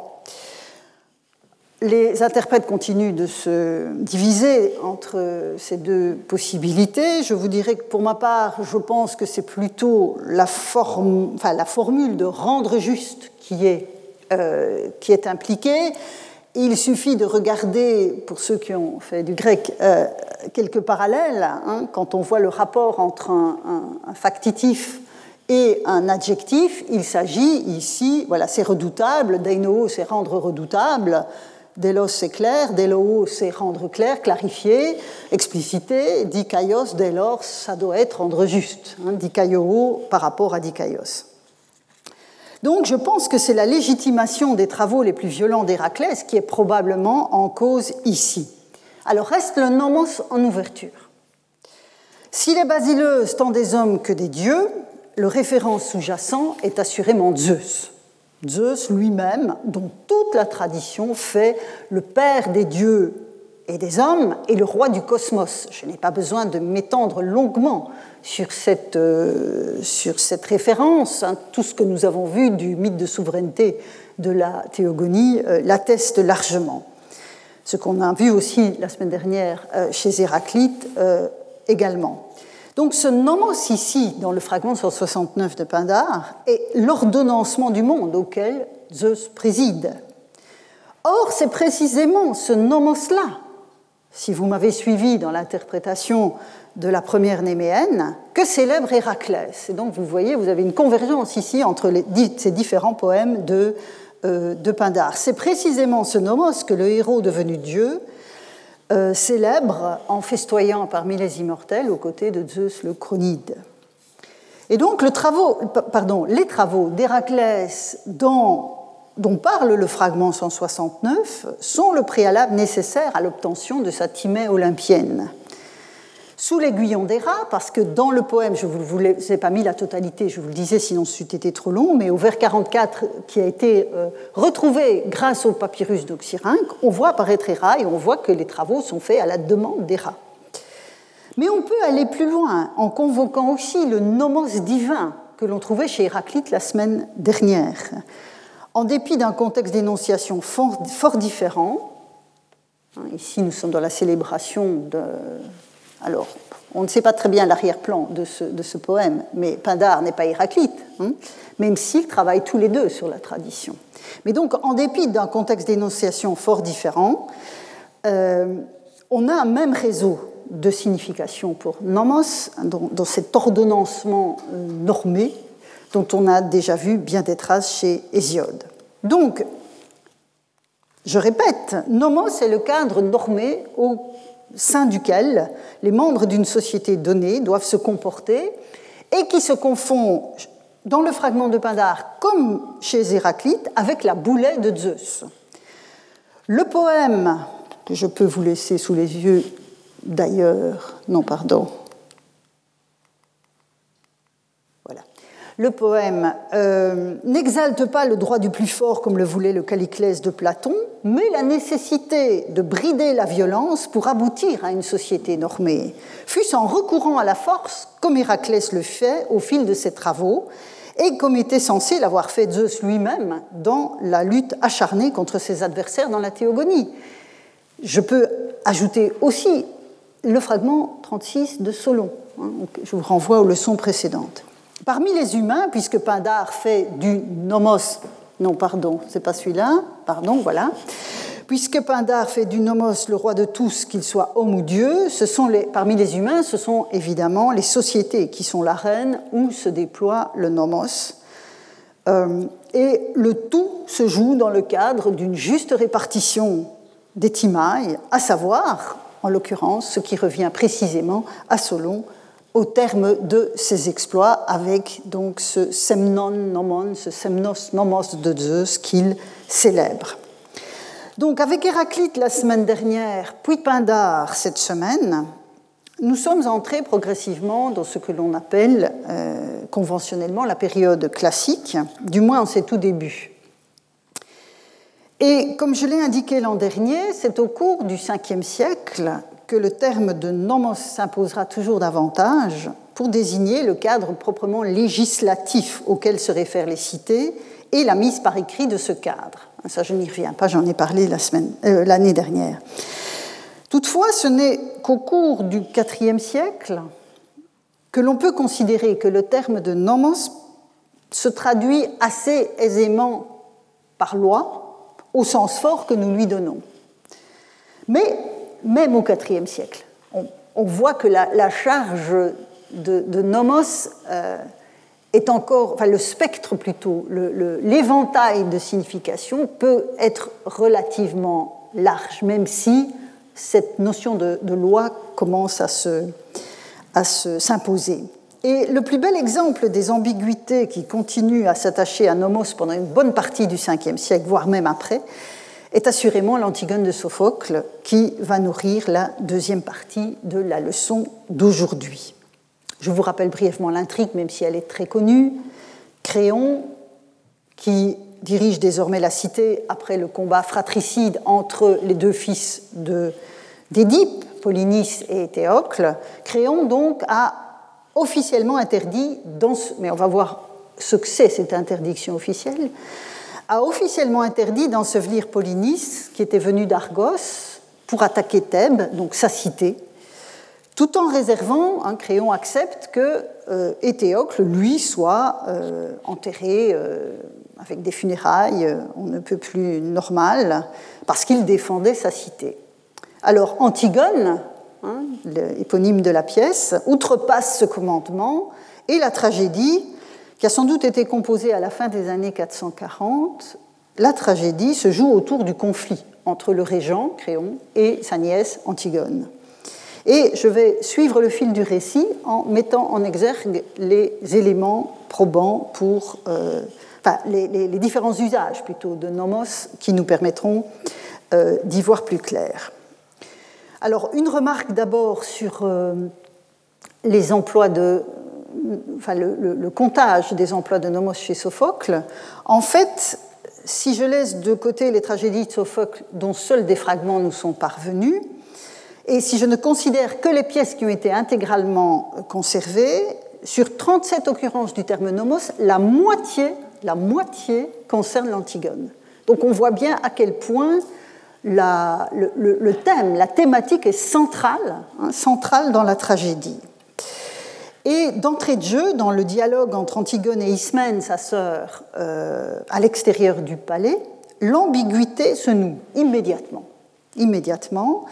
les interprètes continuent de se diviser entre ces deux possibilités. Je vous dirais que pour ma part, je pense que c'est plutôt la, formule de rendre juste qui est, euh, impliquée. Il suffit de regarder, pour ceux qui ont fait du grec, euh, quelques parallèles. Hein, quand on voit le rapport entre un, factitif et un adjectif, il s'agit ici, voilà, c'est redoutable, dainoo, c'est rendre redoutable, Delos, c'est clair. Delo, c'est rendre clair, clarifier, expliciter. Dikaios, dès lors, ça doit être rendre juste. Hein, par rapport à dikaios. Donc je pense que c'est la légitimation des travaux les plus violents d'Héraclès qui est probablement en cause ici. Alors reste le nomos en ouverture. Si les basileuses tant des hommes que des dieux, le référent sous-jacent est assurément Zeus. Zeus lui-même, dont toute la tradition fait le père des dieux et des hommes et le roi du cosmos. Je n'ai pas besoin de m'étendre longuement sur cette, euh, sur cette référence. Hein. Tout ce que nous avons vu du mythe de souveraineté de la théogonie euh, l'atteste largement. Ce qu'on a vu aussi la semaine dernière euh, chez Héraclite également. Donc ce nomos ici, dans le fragment 169 de Pindar, est l'ordonnancement du monde auquel Zeus préside. Or, c'est précisément ce nomos-là, si vous m'avez suivi dans l'interprétation de la première Néméenne, que célèbre Héraclès. Et donc, vous voyez, vous avez une convergence ici entre ces différents poèmes de, euh, Pindar. C'est précisément ce nomos que le héros devenu Dieu euh, célèbre en festoyant parmi les immortels aux côtés de Zeus le Chronide. Et donc les travaux d'Héraclès dont, dont parle le fragment 169 sont le préalable nécessaire à l'obtention de sa timée olympienne sous l'aiguillon des rats, parce que dans le poème, je ne vous, ai pas mis la totalité, je vous le disais, sinon ce eût été trop long, mais au vers 44, qui a été euh, retrouvé grâce au papyrus d'Oxyrhynque, on voit apparaître les rats et on voit que les travaux sont faits à la demande des rats. Mais on peut aller plus loin en convoquant aussi le nomos divin que l'on trouvait chez Héraclite la semaine dernière. En dépit d'un contexte d'énonciation fort, différent, hein, ici nous sommes dans la célébration de alors, on ne sait pas très bien l'arrière-plan de ce, poème, mais Pindar n'est pas Héraclite, hein, même s'ils travaillent tous les deux sur la tradition. Mais donc, en dépit d'un contexte d'énonciation fort différent, euh, on a un même réseau de signification pour nomos, dans, cet ordonnancement euh, normé dont on a déjà vu bien des traces chez Hésiode. Donc, je répète, nomos est le cadre normé au sein duquel les membres d'une société donnée doivent se comporter et qui se confond dans le fragment de Pindar comme chez Héraclite avec la boulet de Zeus. Le poème que je peux vous laisser sous les yeux d'ailleurs, non pardon, le poème euh, n'exalte pas le droit du plus fort comme le voulait le Caliclès de Platon, mais la nécessité de brider la violence pour aboutir à une société normée, fût-ce en recourant à la force, comme Héraclès le fait au fil de ses travaux, et comme était censé l'avoir fait Zeus lui-même dans la lutte acharnée contre ses adversaires dans la théogonie. Je peux ajouter aussi le fragment 36 de Solon. Hein, je vous renvoie aux leçons précédentes. Parmi les humains, puisque Pindar fait du nomos, non, pardon, c'est pas celui-là, pardon, voilà. puisque fait du nomos le roi de tous, qu'il soit homme ou dieu, ce sont parmi les humains, ce sont évidemment les sociétés qui sont la reine où se déploie le nomos. Euh, et le tout se joue dans le cadre d'une juste répartition des timailles, à savoir, en l'occurrence, ce qui revient précisément à Solon au terme de ses exploits avec donc ce semnon nomon, ce semnos nomos de Zeus qu'il célèbre. Donc avec Héraclite la semaine dernière, puis Pindar cette semaine, nous sommes entrés progressivement dans ce que l'on appelle euh, conventionnellement la période classique, du moins en ses tout débuts. Et comme je l'ai indiqué l'an dernier, c'est au cours du 5e siècle que le terme de nomos s'imposera toujours davantage pour désigner le cadre proprement législatif auquel se réfèrent les cités et la mise par écrit de ce cadre. Ça, je n'y reviens pas, j'en ai parlé euh, l'année dernière. Toutefois, ce n'est qu'au cours du IVe siècle que l'on peut considérer que le terme de nomos se traduit assez aisément par loi, au sens fort que nous lui donnons. Mais même au IVe siècle. On, voit que la, charge de, nomos euh, est encore, enfin le spectre plutôt, l'éventail de signification peut être relativement large, même si cette notion de, loi commence à s'imposer. Et le plus bel exemple des ambiguïtés qui continuent à s'attacher à nomos pendant une bonne partie du Ve siècle, voire même après, est assurément l'Antigone de Sophocle qui va nourrir la deuxième partie de la leçon d'aujourd'hui. Je vous rappelle brièvement l'intrigue, même si elle est très connue. Créon, qui dirige désormais la cité après le combat fratricide entre les deux fils d'Édipe, Polynice et Théocle, Créon donc a officiellement interdit, mais on va voir ce que c'est cette interdiction officielle, a officiellement interdit d'ensevelir Polynice, qui était venu d'Argos, pour attaquer Thèbes, donc sa cité, tout en réservant, hein, Créon accepte que euh, Éthéocle, lui, soit euh, enterré euh, avec des funérailles, on ne peut plus normal, parce qu'il défendait sa cité. Alors Antigone, hein, l'éponyme de la pièce, outrepasse ce commandement et la tragédie qui a sans doute été composée à la fin des années 440, la tragédie se joue autour du conflit entre le régent, Créon, et sa nièce, Antigone. Et je vais suivre le fil du récit en mettant en exergue les éléments probants pour, euh, enfin, les, différents usages plutôt de nomos qui nous permettront euh, d'y voir plus clair. Alors, une remarque d'abord sur euh, les emplois de enfin, le, comptage des emplois de nomos chez Sophocle, en fait, si je laisse de côté les tragédies de Sophocle dont seuls des fragments nous sont parvenus, et si je ne considère que les pièces qui ont été intégralement conservées, sur 37 occurrences du terme nomos, la moitié, la moitié concerne l'Antigone. Donc on voit bien à quel point le, thème, la thématique est centrale, hein, centrale dans la tragédie. Et d'entrée de jeu, dans le dialogue entre Antigone et Ismène, sa sœur, euh, à l'extérieur du palais, l'ambiguïté se noue immédiatement. Immédiatement.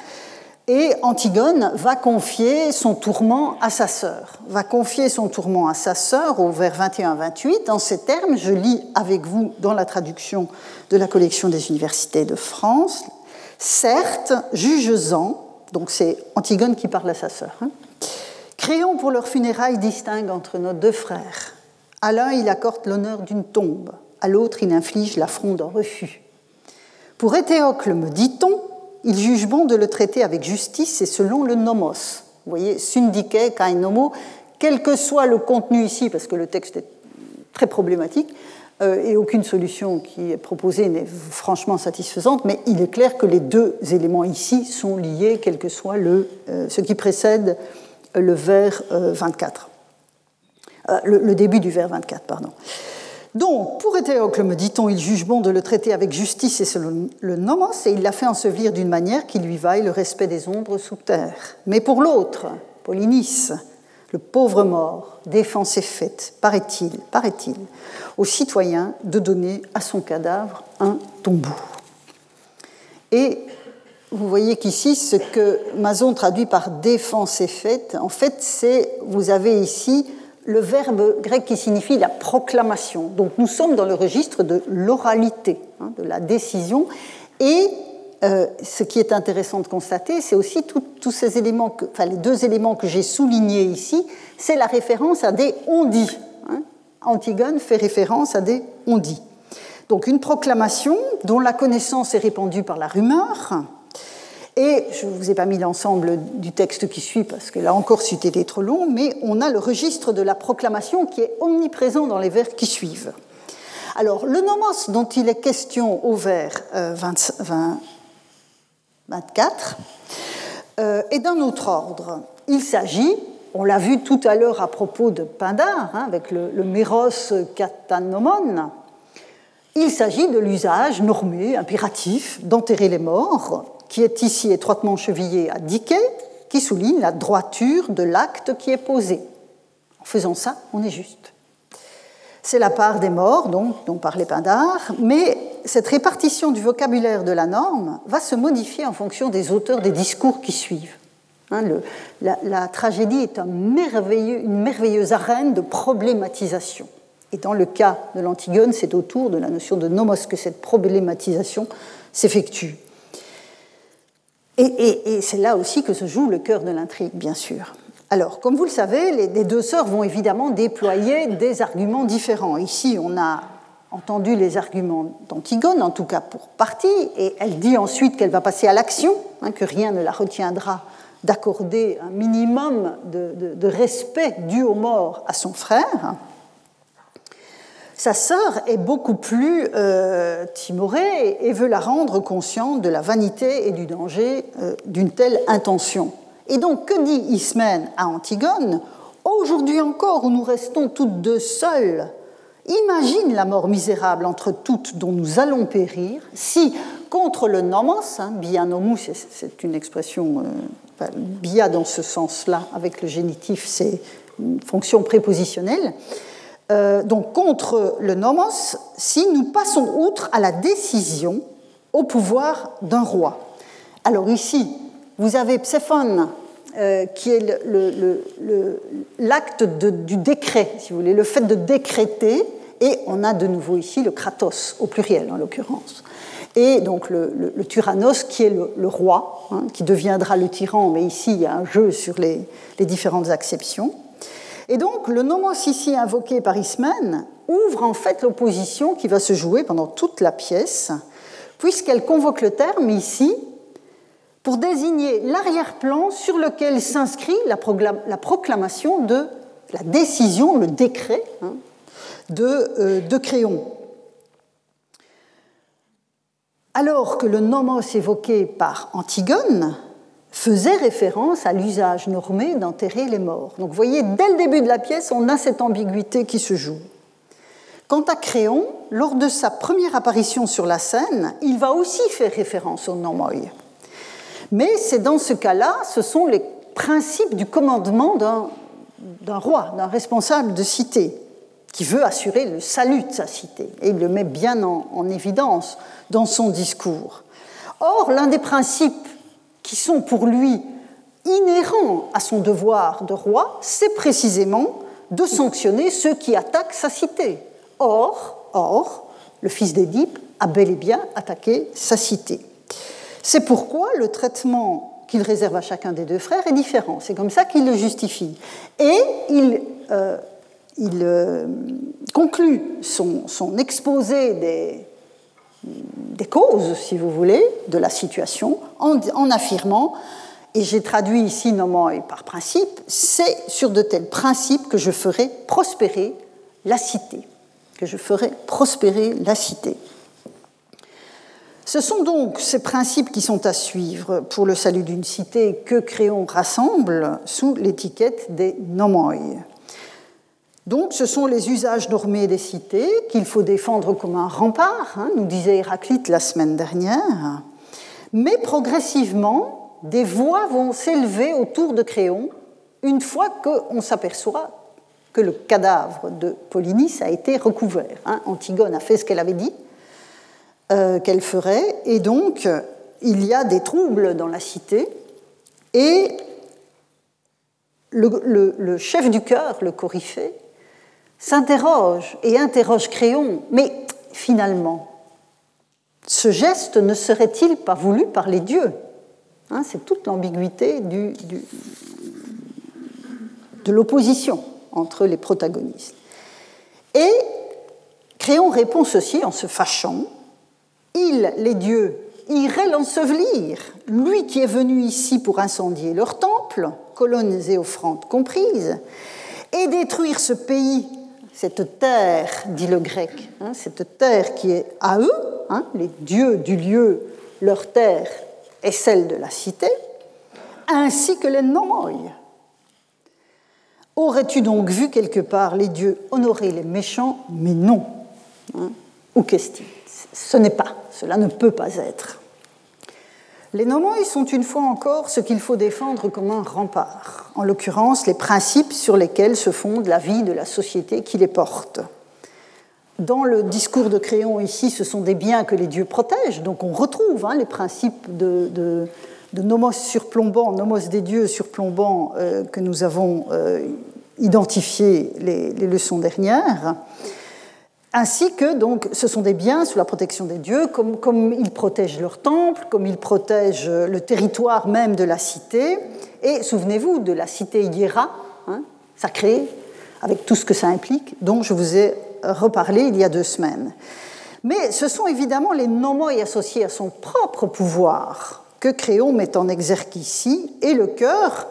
Et Antigone va confier son tourment à sa sœur. Va confier son tourment à sa sœur au vers 21-28. En ces termes, je lis avec vous dans la traduction de la collection des universités de France. Certes, juges-en, donc c'est Antigone qui parle à sa sœur, hein, Créon pour leurs funérailles distingue entre nos deux frères. À l'un, il accorde l'honneur d'une tombe, à l'autre, il inflige l'affront d'un refus. Pour Éthéocle, me dit-on, il juge bon de le traiter avec justice et selon le nomos. Vous voyez, syndike, kai nomo, quel que soit le contenu ici, parce que le texte est très problématique, euh, et aucune solution qui est proposée n'est franchement satisfaisante, mais il est clair que les deux éléments ici sont liés, quel que soit le, euh, ce qui précède le vers 24. Euh, euh, le, début du vers 24, pardon. Donc, pour Éthéocle, me dit-on, il juge bon de le traiter avec justice et selon le nomos, et il l'a fait ensevelir d'une manière qui lui vaille le respect des ombres sous terre. Mais pour l'autre, Polynice, le pauvre mort, défense est faite, paraît-il, paraît-il, aux citoyens de donner à son cadavre un tombeau. Et vous voyez qu'ici, ce que Mazon traduit par défense est faite, en fait, c'est, vous avez ici le verbe grec qui signifie la proclamation. Donc nous sommes dans le registre de l'oralité, hein, de la décision. Et euh, ce qui est intéressant de constater, c'est aussi tous ces éléments, enfin les deux éléments que j'ai soulignés ici, c'est la référence à des on-dit. Hein. Antigone fait référence à des on-dit. Donc une proclamation dont la connaissance est répandue par la rumeur, et je ne vous ai pas mis l'ensemble du texte qui suit parce que là encore c'était trop long, mais on a le registre de la proclamation qui est omniprésent dans les vers qui suivent. Alors le nomos dont il est question au vers 24 euh, euh, est d'un autre ordre. Il s'agit, on l'a vu tout à l'heure à propos de Pindar, hein, avec le, le méros katanomon, il s'agit de l'usage normé, impératif, d'enterrer les morts qui est ici étroitement chevillé à Diké, qui souligne la droiture de l'acte qui est posé. En faisant ça, on est juste. C'est la part des morts, donc, dont parlait Pindar, mais cette répartition du vocabulaire de la norme va se modifier en fonction des auteurs des discours qui suivent. Hein, la, tragédie est un une merveilleuse arène de problématisation. Et dans le cas de l'Antigone, c'est autour de la notion de nomos que cette problématisation s'effectue. Et, c'est là aussi que se joue le cœur de l'intrigue, bien sûr. Alors, comme vous le savez, les, deux sœurs vont évidemment déployer des arguments différents. Ici, on a entendu les arguments d'Antigone, en tout cas pour partie, et elle dit ensuite qu'elle va passer à l'action, hein, que rien ne la retiendra d'accorder un minimum de, de, respect dû aux morts à son frère. Sa sœur est beaucoup plus euh, timorée et veut la rendre consciente de la vanité et du danger euh, d'une telle intention. Et donc, que dit Ismène à Antigone? Aujourd'hui encore, où nous restons toutes deux seules, imagine la mort misérable entre toutes dont nous allons périr, si, contre le nomos, hein, bianomus, c'est une expression, euh, bia dans ce sens-là, avec le génitif, c'est une fonction prépositionnelle, euh, donc contre le nomos si nous passons outre à la décision au pouvoir d'un roi. Alors ici, vous avez Pséphone, euh, qui est l'acte du décret, si vous voulez, le fait de décréter, et on a de nouveau ici le kratos, au pluriel en l'occurrence. Et donc le, tyrannos, qui est le, roi, hein, qui deviendra le tyran, mais ici il y a un jeu sur les différentes acceptions. Et donc, le nomos ici invoqué par Ismène ouvre en fait l'opposition qui va se jouer pendant toute la pièce, puisqu'elle convoque le terme ici pour désigner l'arrière-plan sur lequel s'inscrit la, proclamation de la décision, le décret hein, de, euh, de Créon. Alors que le nomos évoqué par Antigone faisait référence à l'usage normé d'enterrer les morts. Donc vous voyez, dès le début de la pièce, on a cette ambiguïté qui se joue. Quant à Créon, lors de sa première apparition sur la scène, il va aussi faire référence au nomoi. Mais c'est dans ce cas-là, ce sont les principes du commandement d'un roi, d'un responsable de cité, qui veut assurer le salut de sa cité. Et il le met bien en évidence dans son discours. Or, l'un des principes qui sont pour lui inhérents à son devoir de roi, c'est précisément de sanctionner ceux qui attaquent sa cité. Or, or le fils d'Édipe a bel et bien attaqué sa cité. C'est pourquoi le traitement qu'il réserve à chacun des deux frères est différent. C'est comme ça qu'il le justifie. Et il, euh, euh, conclut son exposé des, des causes, si vous voulez, de la situation, en, affirmant, et j'ai traduit ici nommant par principe, c'est sur de tels principes que je ferai prospérer la cité, que je ferai prospérer la cité. Ce sont donc ces principes qui sont à suivre pour le salut d'une cité que Créon rassemble sous l'étiquette des nomoi. Donc ce sont les usages normés des cités qu'il faut défendre comme un rempart, hein, nous disait Héraclite la semaine dernière. Mais progressivement, des voix vont s'élever autour de Créon une fois qu'on s'aperçoit que le cadavre de Polynice a été recouvert. Hein. Antigone a fait ce qu'elle avait dit euh, qu'elle ferait, et donc il y a des troubles dans la cité et le, chef du chœur, le coryphée, s'interroge et interroge Créon, mais finalement, ce geste ne serait-il pas voulu par les dieux hein, C'est toute l'ambiguïté de l'opposition entre les protagonistes. Et Créon répond ceci en se fâchant. Ils, les dieux, iraient l'ensevelir, lui qui est venu ici pour incendier leur temple, colonnes et offrandes comprises, et détruire ce pays, cette terre, dit le grec, hein, cette terre qui est à eux, hein, les dieux du lieu, leur terre est celle de la cité, ainsi que les nomoi. Aurais-tu donc vu quelque part les dieux honorer les méchants? Mais non. Hein, ou qu'est-ce Ce n'est pas, cela ne peut pas être. Les nomoi sont une fois encore ce qu'il faut défendre comme un rempart, en l'occurrence les principes sur lesquels se fonde la vie de la société qui les porte. Dans le discours de Créon ici, ce sont des biens que les dieux protègent, donc on retrouve hein, les principes de, nomos surplombant, nomos des dieux surplombant euh, que nous avons euh, identifiés les leçons dernières ainsi que donc ce sont des biens sous la protection des dieux, comme, ils protègent leur temple, comme ils protègent le territoire même de la cité. Et souvenez-vous de la cité Hiera, hein, sacrée, avec tout ce que ça implique, dont je vous ai reparlé il y a deux semaines. Mais ce sont évidemment les nomoi associés à son propre pouvoir que Créon met en exergue ici, et le cœur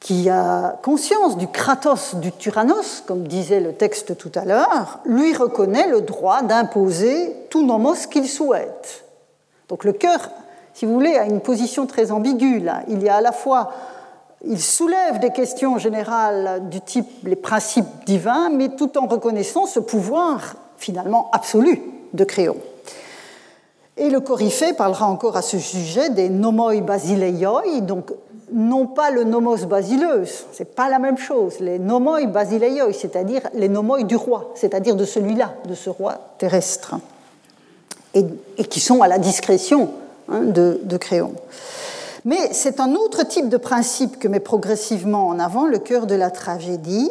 qui a conscience du kratos du tyrannos, comme disait le texte tout à l'heure, lui reconnaît le droit d'imposer tout nomos qu'il souhaite. Donc le cœur, si vous voulez, a une position très ambiguë. Il y a à la fois, il soulève des questions générales du type les principes divins, mais tout en reconnaissant ce pouvoir finalement absolu de Créon. Et le Coryphée parlera encore à ce sujet des nomoi basileioi, donc non pas le nomos basileus, c'est pas la même chose, les nomoi basileioi, c'est-à-dire les nomoi du roi, c'est-à-dire de celui-là, de ce roi terrestre, et, qui sont à la discrétion hein, de, de, Créon. Mais c'est un autre type de principe que met progressivement en avant le cœur de la tragédie,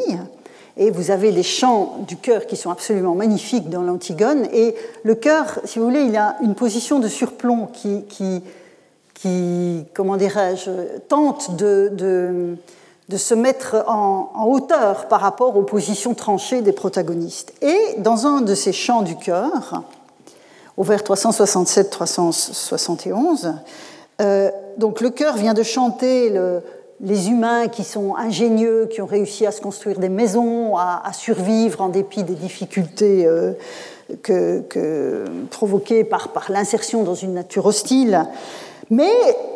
et vous avez les chants du chœur qui sont absolument magnifiques dans l'Antigone, et le chœur, si vous voulez, il a une position de surplomb qui qui, comment dirais-je, tente de, de, se mettre en, hauteur par rapport aux positions tranchées des protagonistes. Et dans un de ces chants du cœur, au vers 367-371, euh, donc le chœur vient de chanter les humains qui sont ingénieux, qui ont réussi à se construire des maisons, à, survivre en dépit des difficultés euh, que, provoquées par, par l'insertion dans une nature hostile. Mais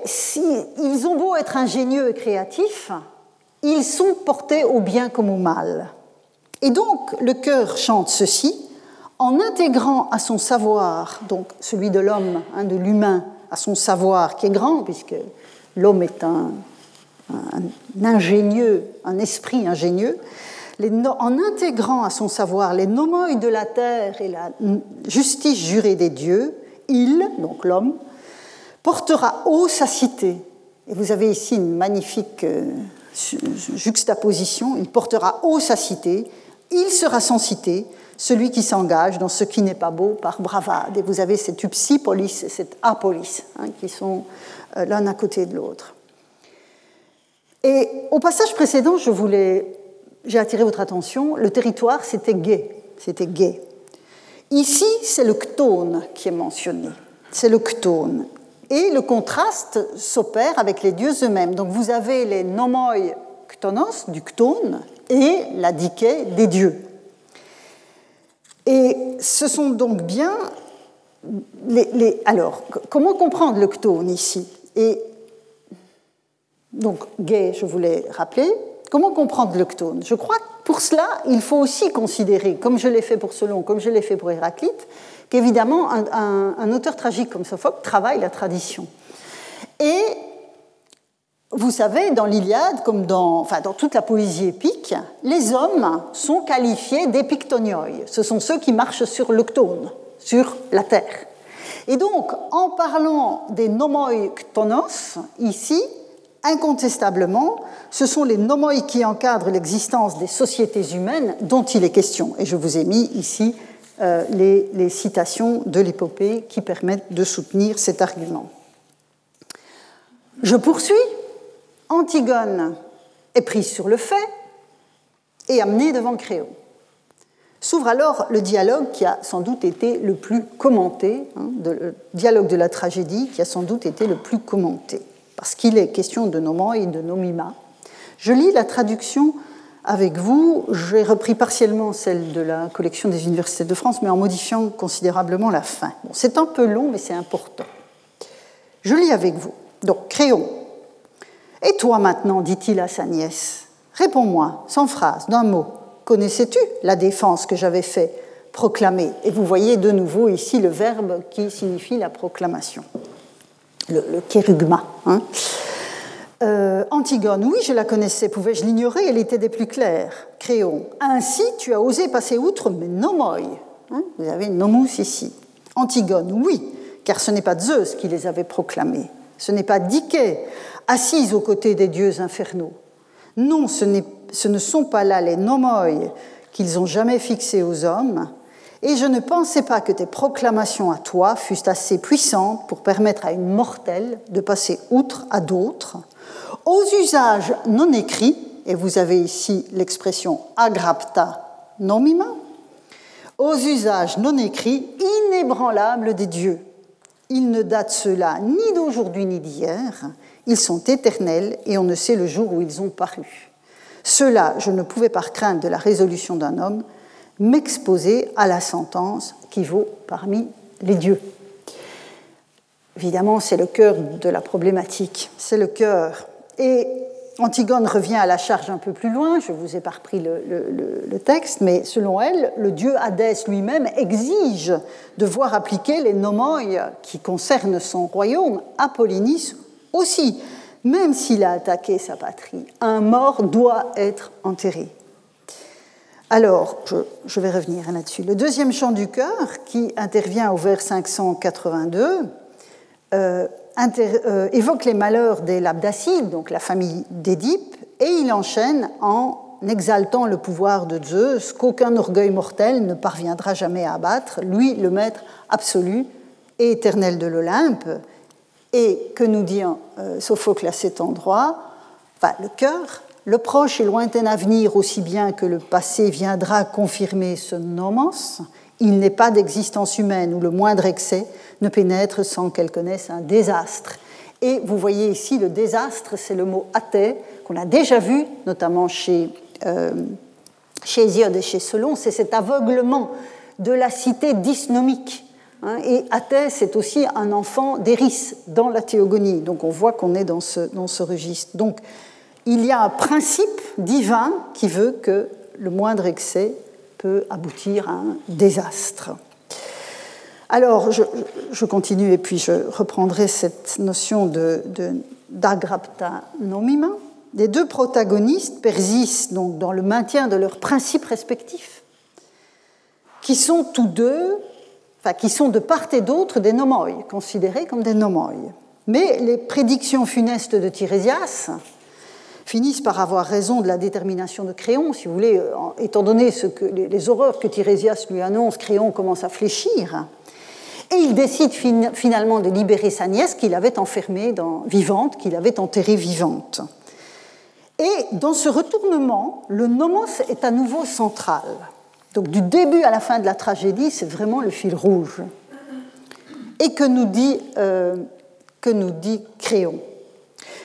s'ils ont beau être ingénieux et créatifs, ils sont portés au bien comme au mal. Et donc le cœur chante ceci en intégrant à son savoir, donc celui de l'homme, hein, de l'humain, à son savoir qui est grand, puisque l'homme est un, ingénieux, un esprit ingénieux, en intégrant à son savoir les nomoi de la terre et la justice jurée des dieux, il, donc l'homme, portera haut sa cité. Et vous avez ici une magnifique euh, juxtaposition. Il portera haut sa cité, il sera sans cité, celui qui s'engage dans ce qui n'est pas beau par bravade. Et vous avez cette upsipolis et cette apolis hein, qui sont euh, l'un à côté de l'autre. Et au passage précédent, je voulais, j'ai attiré votre attention, le territoire c'était gay, c'était gay. Ici, c'est le chtone qui est mentionné. C'est le chtone. Et le contraste s'opère avec les dieux eux-mêmes. Donc vous avez les nomoi ktonos, du ktone, et la dike des dieux. Et ce sont donc bien les, alors, comment comprendre le ktone ici? Et donc, gay, je voulais rappeler. Comment comprendre le ktone Je crois que pour cela, il faut aussi considérer, comme je l'ai fait pour Solon, comme je l'ai fait pour Héraclite, qu'évidemment, un, auteur tragique comme Sophocle travaille la tradition. Et vous savez, dans l'Iliade, comme dans, toute la poésie épique, les hommes sont qualifiés d'épictonioi. Ce sont ceux qui marchent sur l'octone, sur la terre. Et donc, en parlant des nomoi ici, incontestablement, ce sont les nomoi qui encadrent l'existence des sociétés humaines dont il est question. Et je vous ai mis ici euh, les, citations de l'épopée qui permettent de soutenir cet argument. Je poursuis. Antigone est prise sur le fait et amenée devant Créon. S'ouvre alors le dialogue qui a sans doute été le plus commenté, hein, le dialogue de la tragédie qui a sans doute été le plus commenté, parce qu'il est question de nomoi et de nomima. Je lis la traduction avec vous. J'ai repris partiellement celle de la collection des universités de France, mais en modifiant considérablement la fin. c'est un peu long, mais c'est important. Je lis avec vous. Donc, Créon. Et toi maintenant, dit-il à sa nièce, réponds-moi, sans phrase, d'un mot. Connaissais-tu la défense que j'avais fait proclamer? Et vous voyez de nouveau ici le verbe qui signifie la proclamation, le, le kérugma. Hein. Euh, Antigone, oui, je la connaissais, pouvais-je l'ignorer? Elle était des plus claires. Créon, ainsi tu as osé passer outre mes nomoi. Hein, vous avez nomus ici. Antigone, oui, car ce n'est pas Zeus qui les avait proclamés. Ce n'est pas Diké, assise aux côtés des dieux infernaux. Non, ce, ce ne sont pas là les nomoi qu'ils ont jamais fixés aux hommes, et je ne pensais pas que tes proclamations à toi fussent assez puissantes pour permettre à une mortelle de passer outre à d'autres, aux usages non écrits, et vous avez ici l'expression agrapta nomima, aux usages non écrits inébranlables des dieux. Ils ne datent cela ni d'aujourd'hui ni d'hier, ils sont éternels et on ne sait le jour où ils ont paru. Cela, je ne pouvais par crainte de la résolution d'un homme m'exposer à la sentence qui vaut parmi les dieux. Évidemment, c'est le cœur de la problématique, c'est le cœur et Antigone revient à la charge un peu plus loin, je vous ai pas repris le, texte, mais selon elle, le dieu Hadès lui-même exige de voir appliquer les nomoi qui concernent son royaume à Polynice aussi. Même s'il a attaqué sa patrie, un mort doit être enterré. Alors, je, vais revenir là-dessus. Le deuxième chant du cœur, qui intervient au vers 582, euh, euh, évoque les malheurs des Labdacides, donc la famille d'Édipe, et il enchaîne en exaltant le pouvoir de Zeus, qu'aucun orgueil mortel ne parviendra jamais à abattre, lui le maître absolu et éternel de l'Olympe. Et que nous dit euh, Sophocle à cet endroit enfin, Le cœur, le proche et lointain avenir, aussi bien que le passé, viendra confirmer ce nomos. Il n'est pas d'existence humaine où le moindre excès ne pénètre sans qu'elle connaisse un désastre. Et vous voyez ici le désastre, c'est le mot athée qu'on a déjà vu, notamment chez, euh, chez et chez Solon, c'est cet aveuglement de la cité dysnomique. Hein. et athée, c'est aussi un enfant d'Éris dans la théogonie. Donc on voit qu'on est dans ce, dans ce registre. Donc il y a un principe divin qui veut que le moindre excès peut aboutir à un désastre. Alors, je, continue et puis je reprendrai cette notion d'agrapta de, nomima. Les deux protagonistes persistent donc dans le maintien de leurs principes respectifs, qui sont tous deux, enfin, qui sont de part et d'autre des nomoi, considérés comme des nomoi. Mais les prédictions funestes de Tirésias finissent par avoir raison de la détermination de Créon, si vous voulez, étant donné les horreurs que Tirésias lui annonce, Créon commence à fléchir. Et il décide finalement de libérer sa nièce qu'il avait enfermée vivante, qu'il avait enterrée vivante. Et dans ce retournement, le nomos est à nouveau central. Donc du début à la fin de la tragédie, c'est vraiment le fil rouge. Et que nous dit, euh, que nous dit Créon?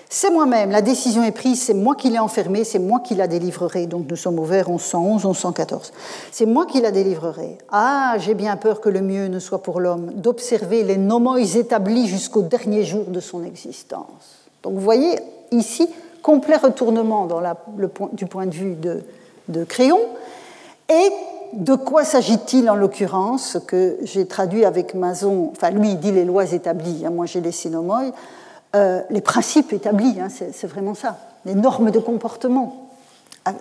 C'est moi-même, la décision est prise, c'est moi qui l'ai enfermé, c'est moi qui la délivrerai. Donc nous sommes au vers 1111, 1114. C'est moi qui la délivrerai. Ah, j'ai bien peur que le mieux ne soit pour l'homme d'observer les nomoi établis jusqu'au dernier jour de son existence. Donc vous voyez ici, complet retournement dans le du point de vue de, Créon. Et de quoi s'agit-il en l'occurrence que j'ai traduit avec Mazon Enfin, lui, il dit les lois établies, hein, moi j'ai les nomoi. Euh, les principes établis, hein, c'est vraiment ça, les normes de comportement, euh,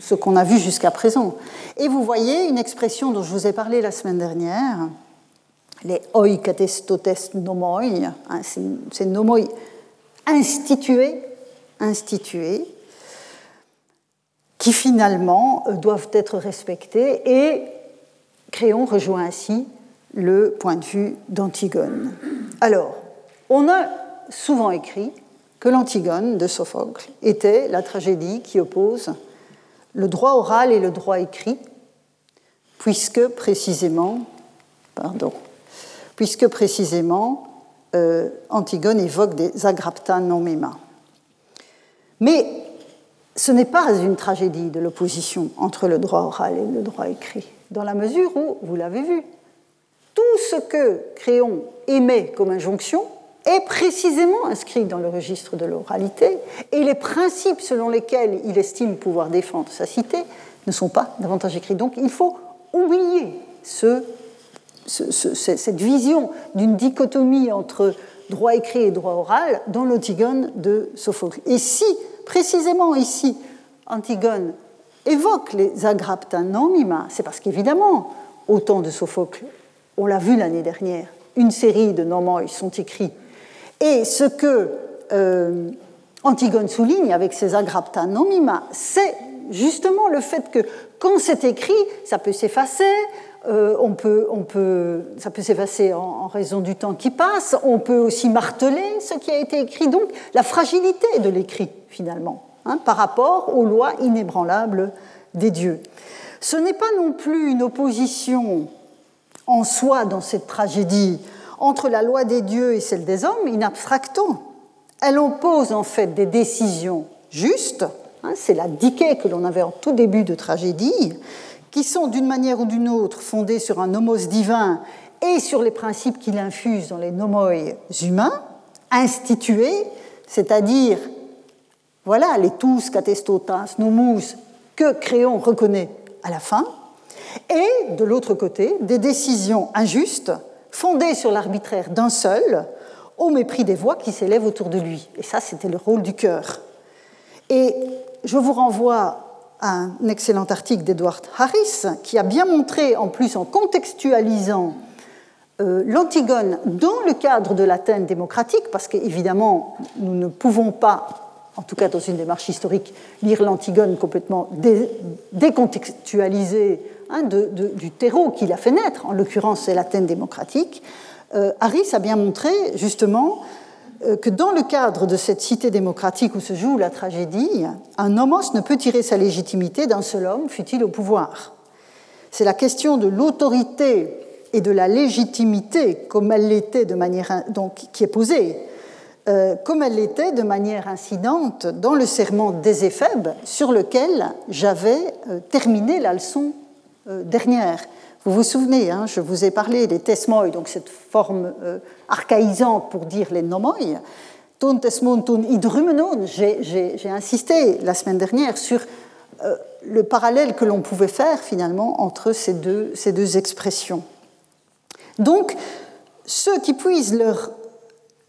ce qu'on a vu jusqu'à présent. Et vous voyez une expression dont je vous ai parlé la semaine dernière, les oikatestotes nomoi, hein, ces nomoi institués, qui finalement euh, doivent être respectés et Créon rejoint ainsi le point de vue d'Antigone. Alors, on a souvent écrit que l'Antigone de Sophocle était la tragédie qui oppose le droit oral et le droit écrit, puisque précisément, pardon, puisque précisément euh, Antigone évoque des agrapta nomema. Mais ce n'est pas une tragédie de l'opposition entre le droit oral et le droit écrit, dans la mesure où, vous l'avez vu, tout ce que Créon émet comme injonction est précisément inscrit dans le registre de l'oralité, et les principes selon lesquels il estime pouvoir défendre sa cité ne sont pas davantage écrits. Donc il faut oublier ce, cette vision d'une dichotomie entre droit écrit et droit oral dans l'Antigone de Sophocle. Et si, précisément ici, Antigone évoque les agrapta nomima, c'est parce qu'évidemment, au temps de Sophocle, on l'a vu l'année dernière, une série de nomoi sont écrits et ce que euh, Antigone souligne avec ses agrapta nomima, c'est justement le fait que quand c'est écrit, ça peut s'effacer, euh, on peut, on peut, ça peut s'effacer en, raison du temps qui passe, on peut aussi marteler ce qui a été écrit, donc la fragilité de l'écrit finalement, hein, par rapport aux lois inébranlables des dieux. Ce n'est pas non plus une opposition en soi dans cette tragédie entre la loi des dieux et celle des hommes in abstracto. Elle oppose en fait des décisions justes, hein, c'est la diquée que l'on avait en tout début de tragédie, qui sont d'une manière ou d'une autre fondées sur un nomos divin et sur les principes qu'il infuse dans les nomoi humains, institués, c'est-à-dire, voilà, les tous catestotas nomus que Créon reconnaît à la fin, et de l'autre côté, des décisions injustes fondé sur l'arbitraire d'un seul, au mépris des voix qui s'élèvent autour de lui. Et ça, c'était le rôle du cœur. Et je vous renvoie à un excellent article d'Edward Harris qui a bien montré, en plus en contextualisant euh, l'Antigone dans le cadre de l'Athènes démocratique, parce qu'évidemment, nous ne pouvons pas, en tout cas dans une démarche historique, lire l'Antigone complètement décontextualisée Hein, du terreau qui l'a fait naître, en l'occurrence c'est l'Athènes démocratique, euh, Harris a bien montré justement euh, que dans le cadre de cette cité démocratique où se joue la tragédie, un homos ne peut tirer sa légitimité d'un seul homme, fut-il au pouvoir. C'est la question de l'autorité et de la légitimité, comme elle l'était de manière donc qui est posée, euh, comme elle l'était de manière incidente dans le serment des Éphèbes, sur lequel j'avais terminé la leçon euh, dernière. Vous vous souvenez, hein, je vous ai parlé des tesmoi, donc cette forme euh, archaïsante pour dire les nomoi. Ton tesmon, ton idrumenon, j'ai insisté la semaine dernière sur euh, le parallèle que l'on pouvait faire finalement entre ces deux, expressions. Donc, ceux qui puisent leur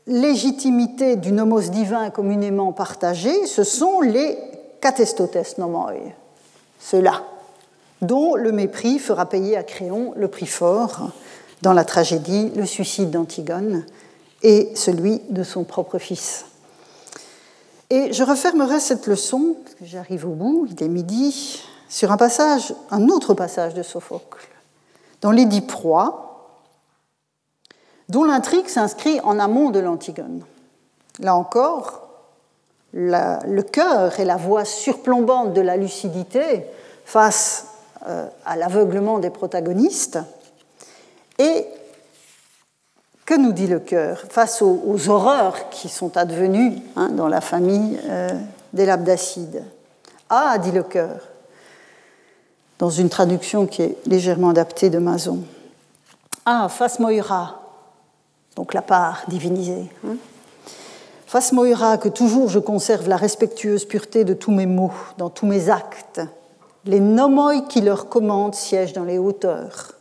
légitimité du nomos divin communément partagé, ce sont les catestotes nomoi, ceux-là dont le mépris fera payer à Créon le prix fort dans la tragédie, le suicide d'Antigone et celui de son propre fils. Et je refermerai cette leçon, parce que j'arrive au bout, il est midi, sur un passage, un autre passage de Sophocle, dans l'édit Proie, dont l'intrigue s'inscrit en amont de l'Antigone. Là encore, le cœur et la voix surplombante de la lucidité face à l'aveuglement des protagonistes. Et que nous dit le cœur face aux, horreurs qui sont advenues hein, dans la famille euh, des Labdacides Ah, dit le cœur, dans une traduction qui est légèrement adaptée de Mazon. Ah, face Moira, donc la part divinisée. Hein. Face Moira, que toujours je conserve la respectueuse pureté de tous mes mots, dans tous mes actes, les nomoi qui leur commandent siègent dans les hauteurs.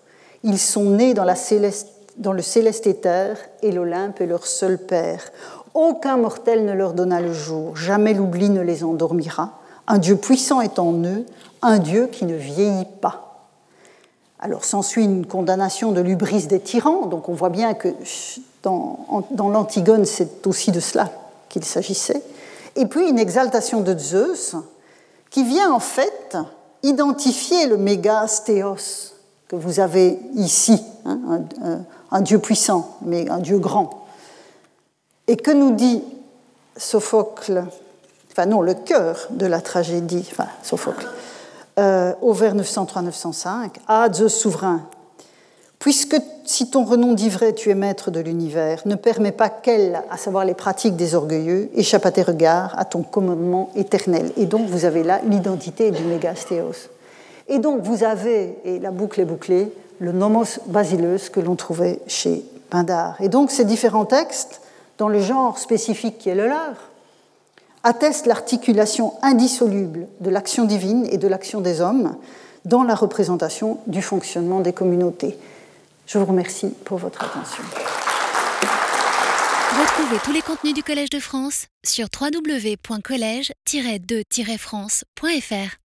Ils sont nés dans, le céleste éther, et l'Olympe est leur seul père. Aucun mortel ne leur donna le jour, jamais l'oubli ne les endormira. Un Dieu puissant est en eux, un Dieu qui ne vieillit pas. Alors s'ensuit une condamnation de l'ubris des tyrans, donc on voit bien que dans, dans l'Antigone, c'est aussi de cela qu'il s'agissait. Et puis une exaltation de Zeus qui vient en fait identifier le mégastéos que vous avez ici, hein, un, dieu puissant, mais un dieu grand. Et que nous dit Sophocle, enfin non, le cœur de la tragédie, enfin Sophocle, euh, au vers 903-905, Ah, Zeus souverain, puisque si ton renom dit vrai, tu es maître de l'univers, ne permets pas qu'elle, à savoir les pratiques des orgueilleux, échappe à tes regards, à ton commandement éternel. Et donc vous avez là l'identité du mégastéos. Et donc vous avez, et la boucle est bouclée, le nomos basileus que l'on trouvait chez Pindar. Et donc ces différents textes, dans le genre spécifique qui est le leur, atteste l'articulation indissoluble de l'action divine et de l'action des hommes dans la représentation du fonctionnement des communautés. Je vous remercie pour votre attention. Retrouvez tous les contenus du Collège de France sur www.colège-2-france.fr.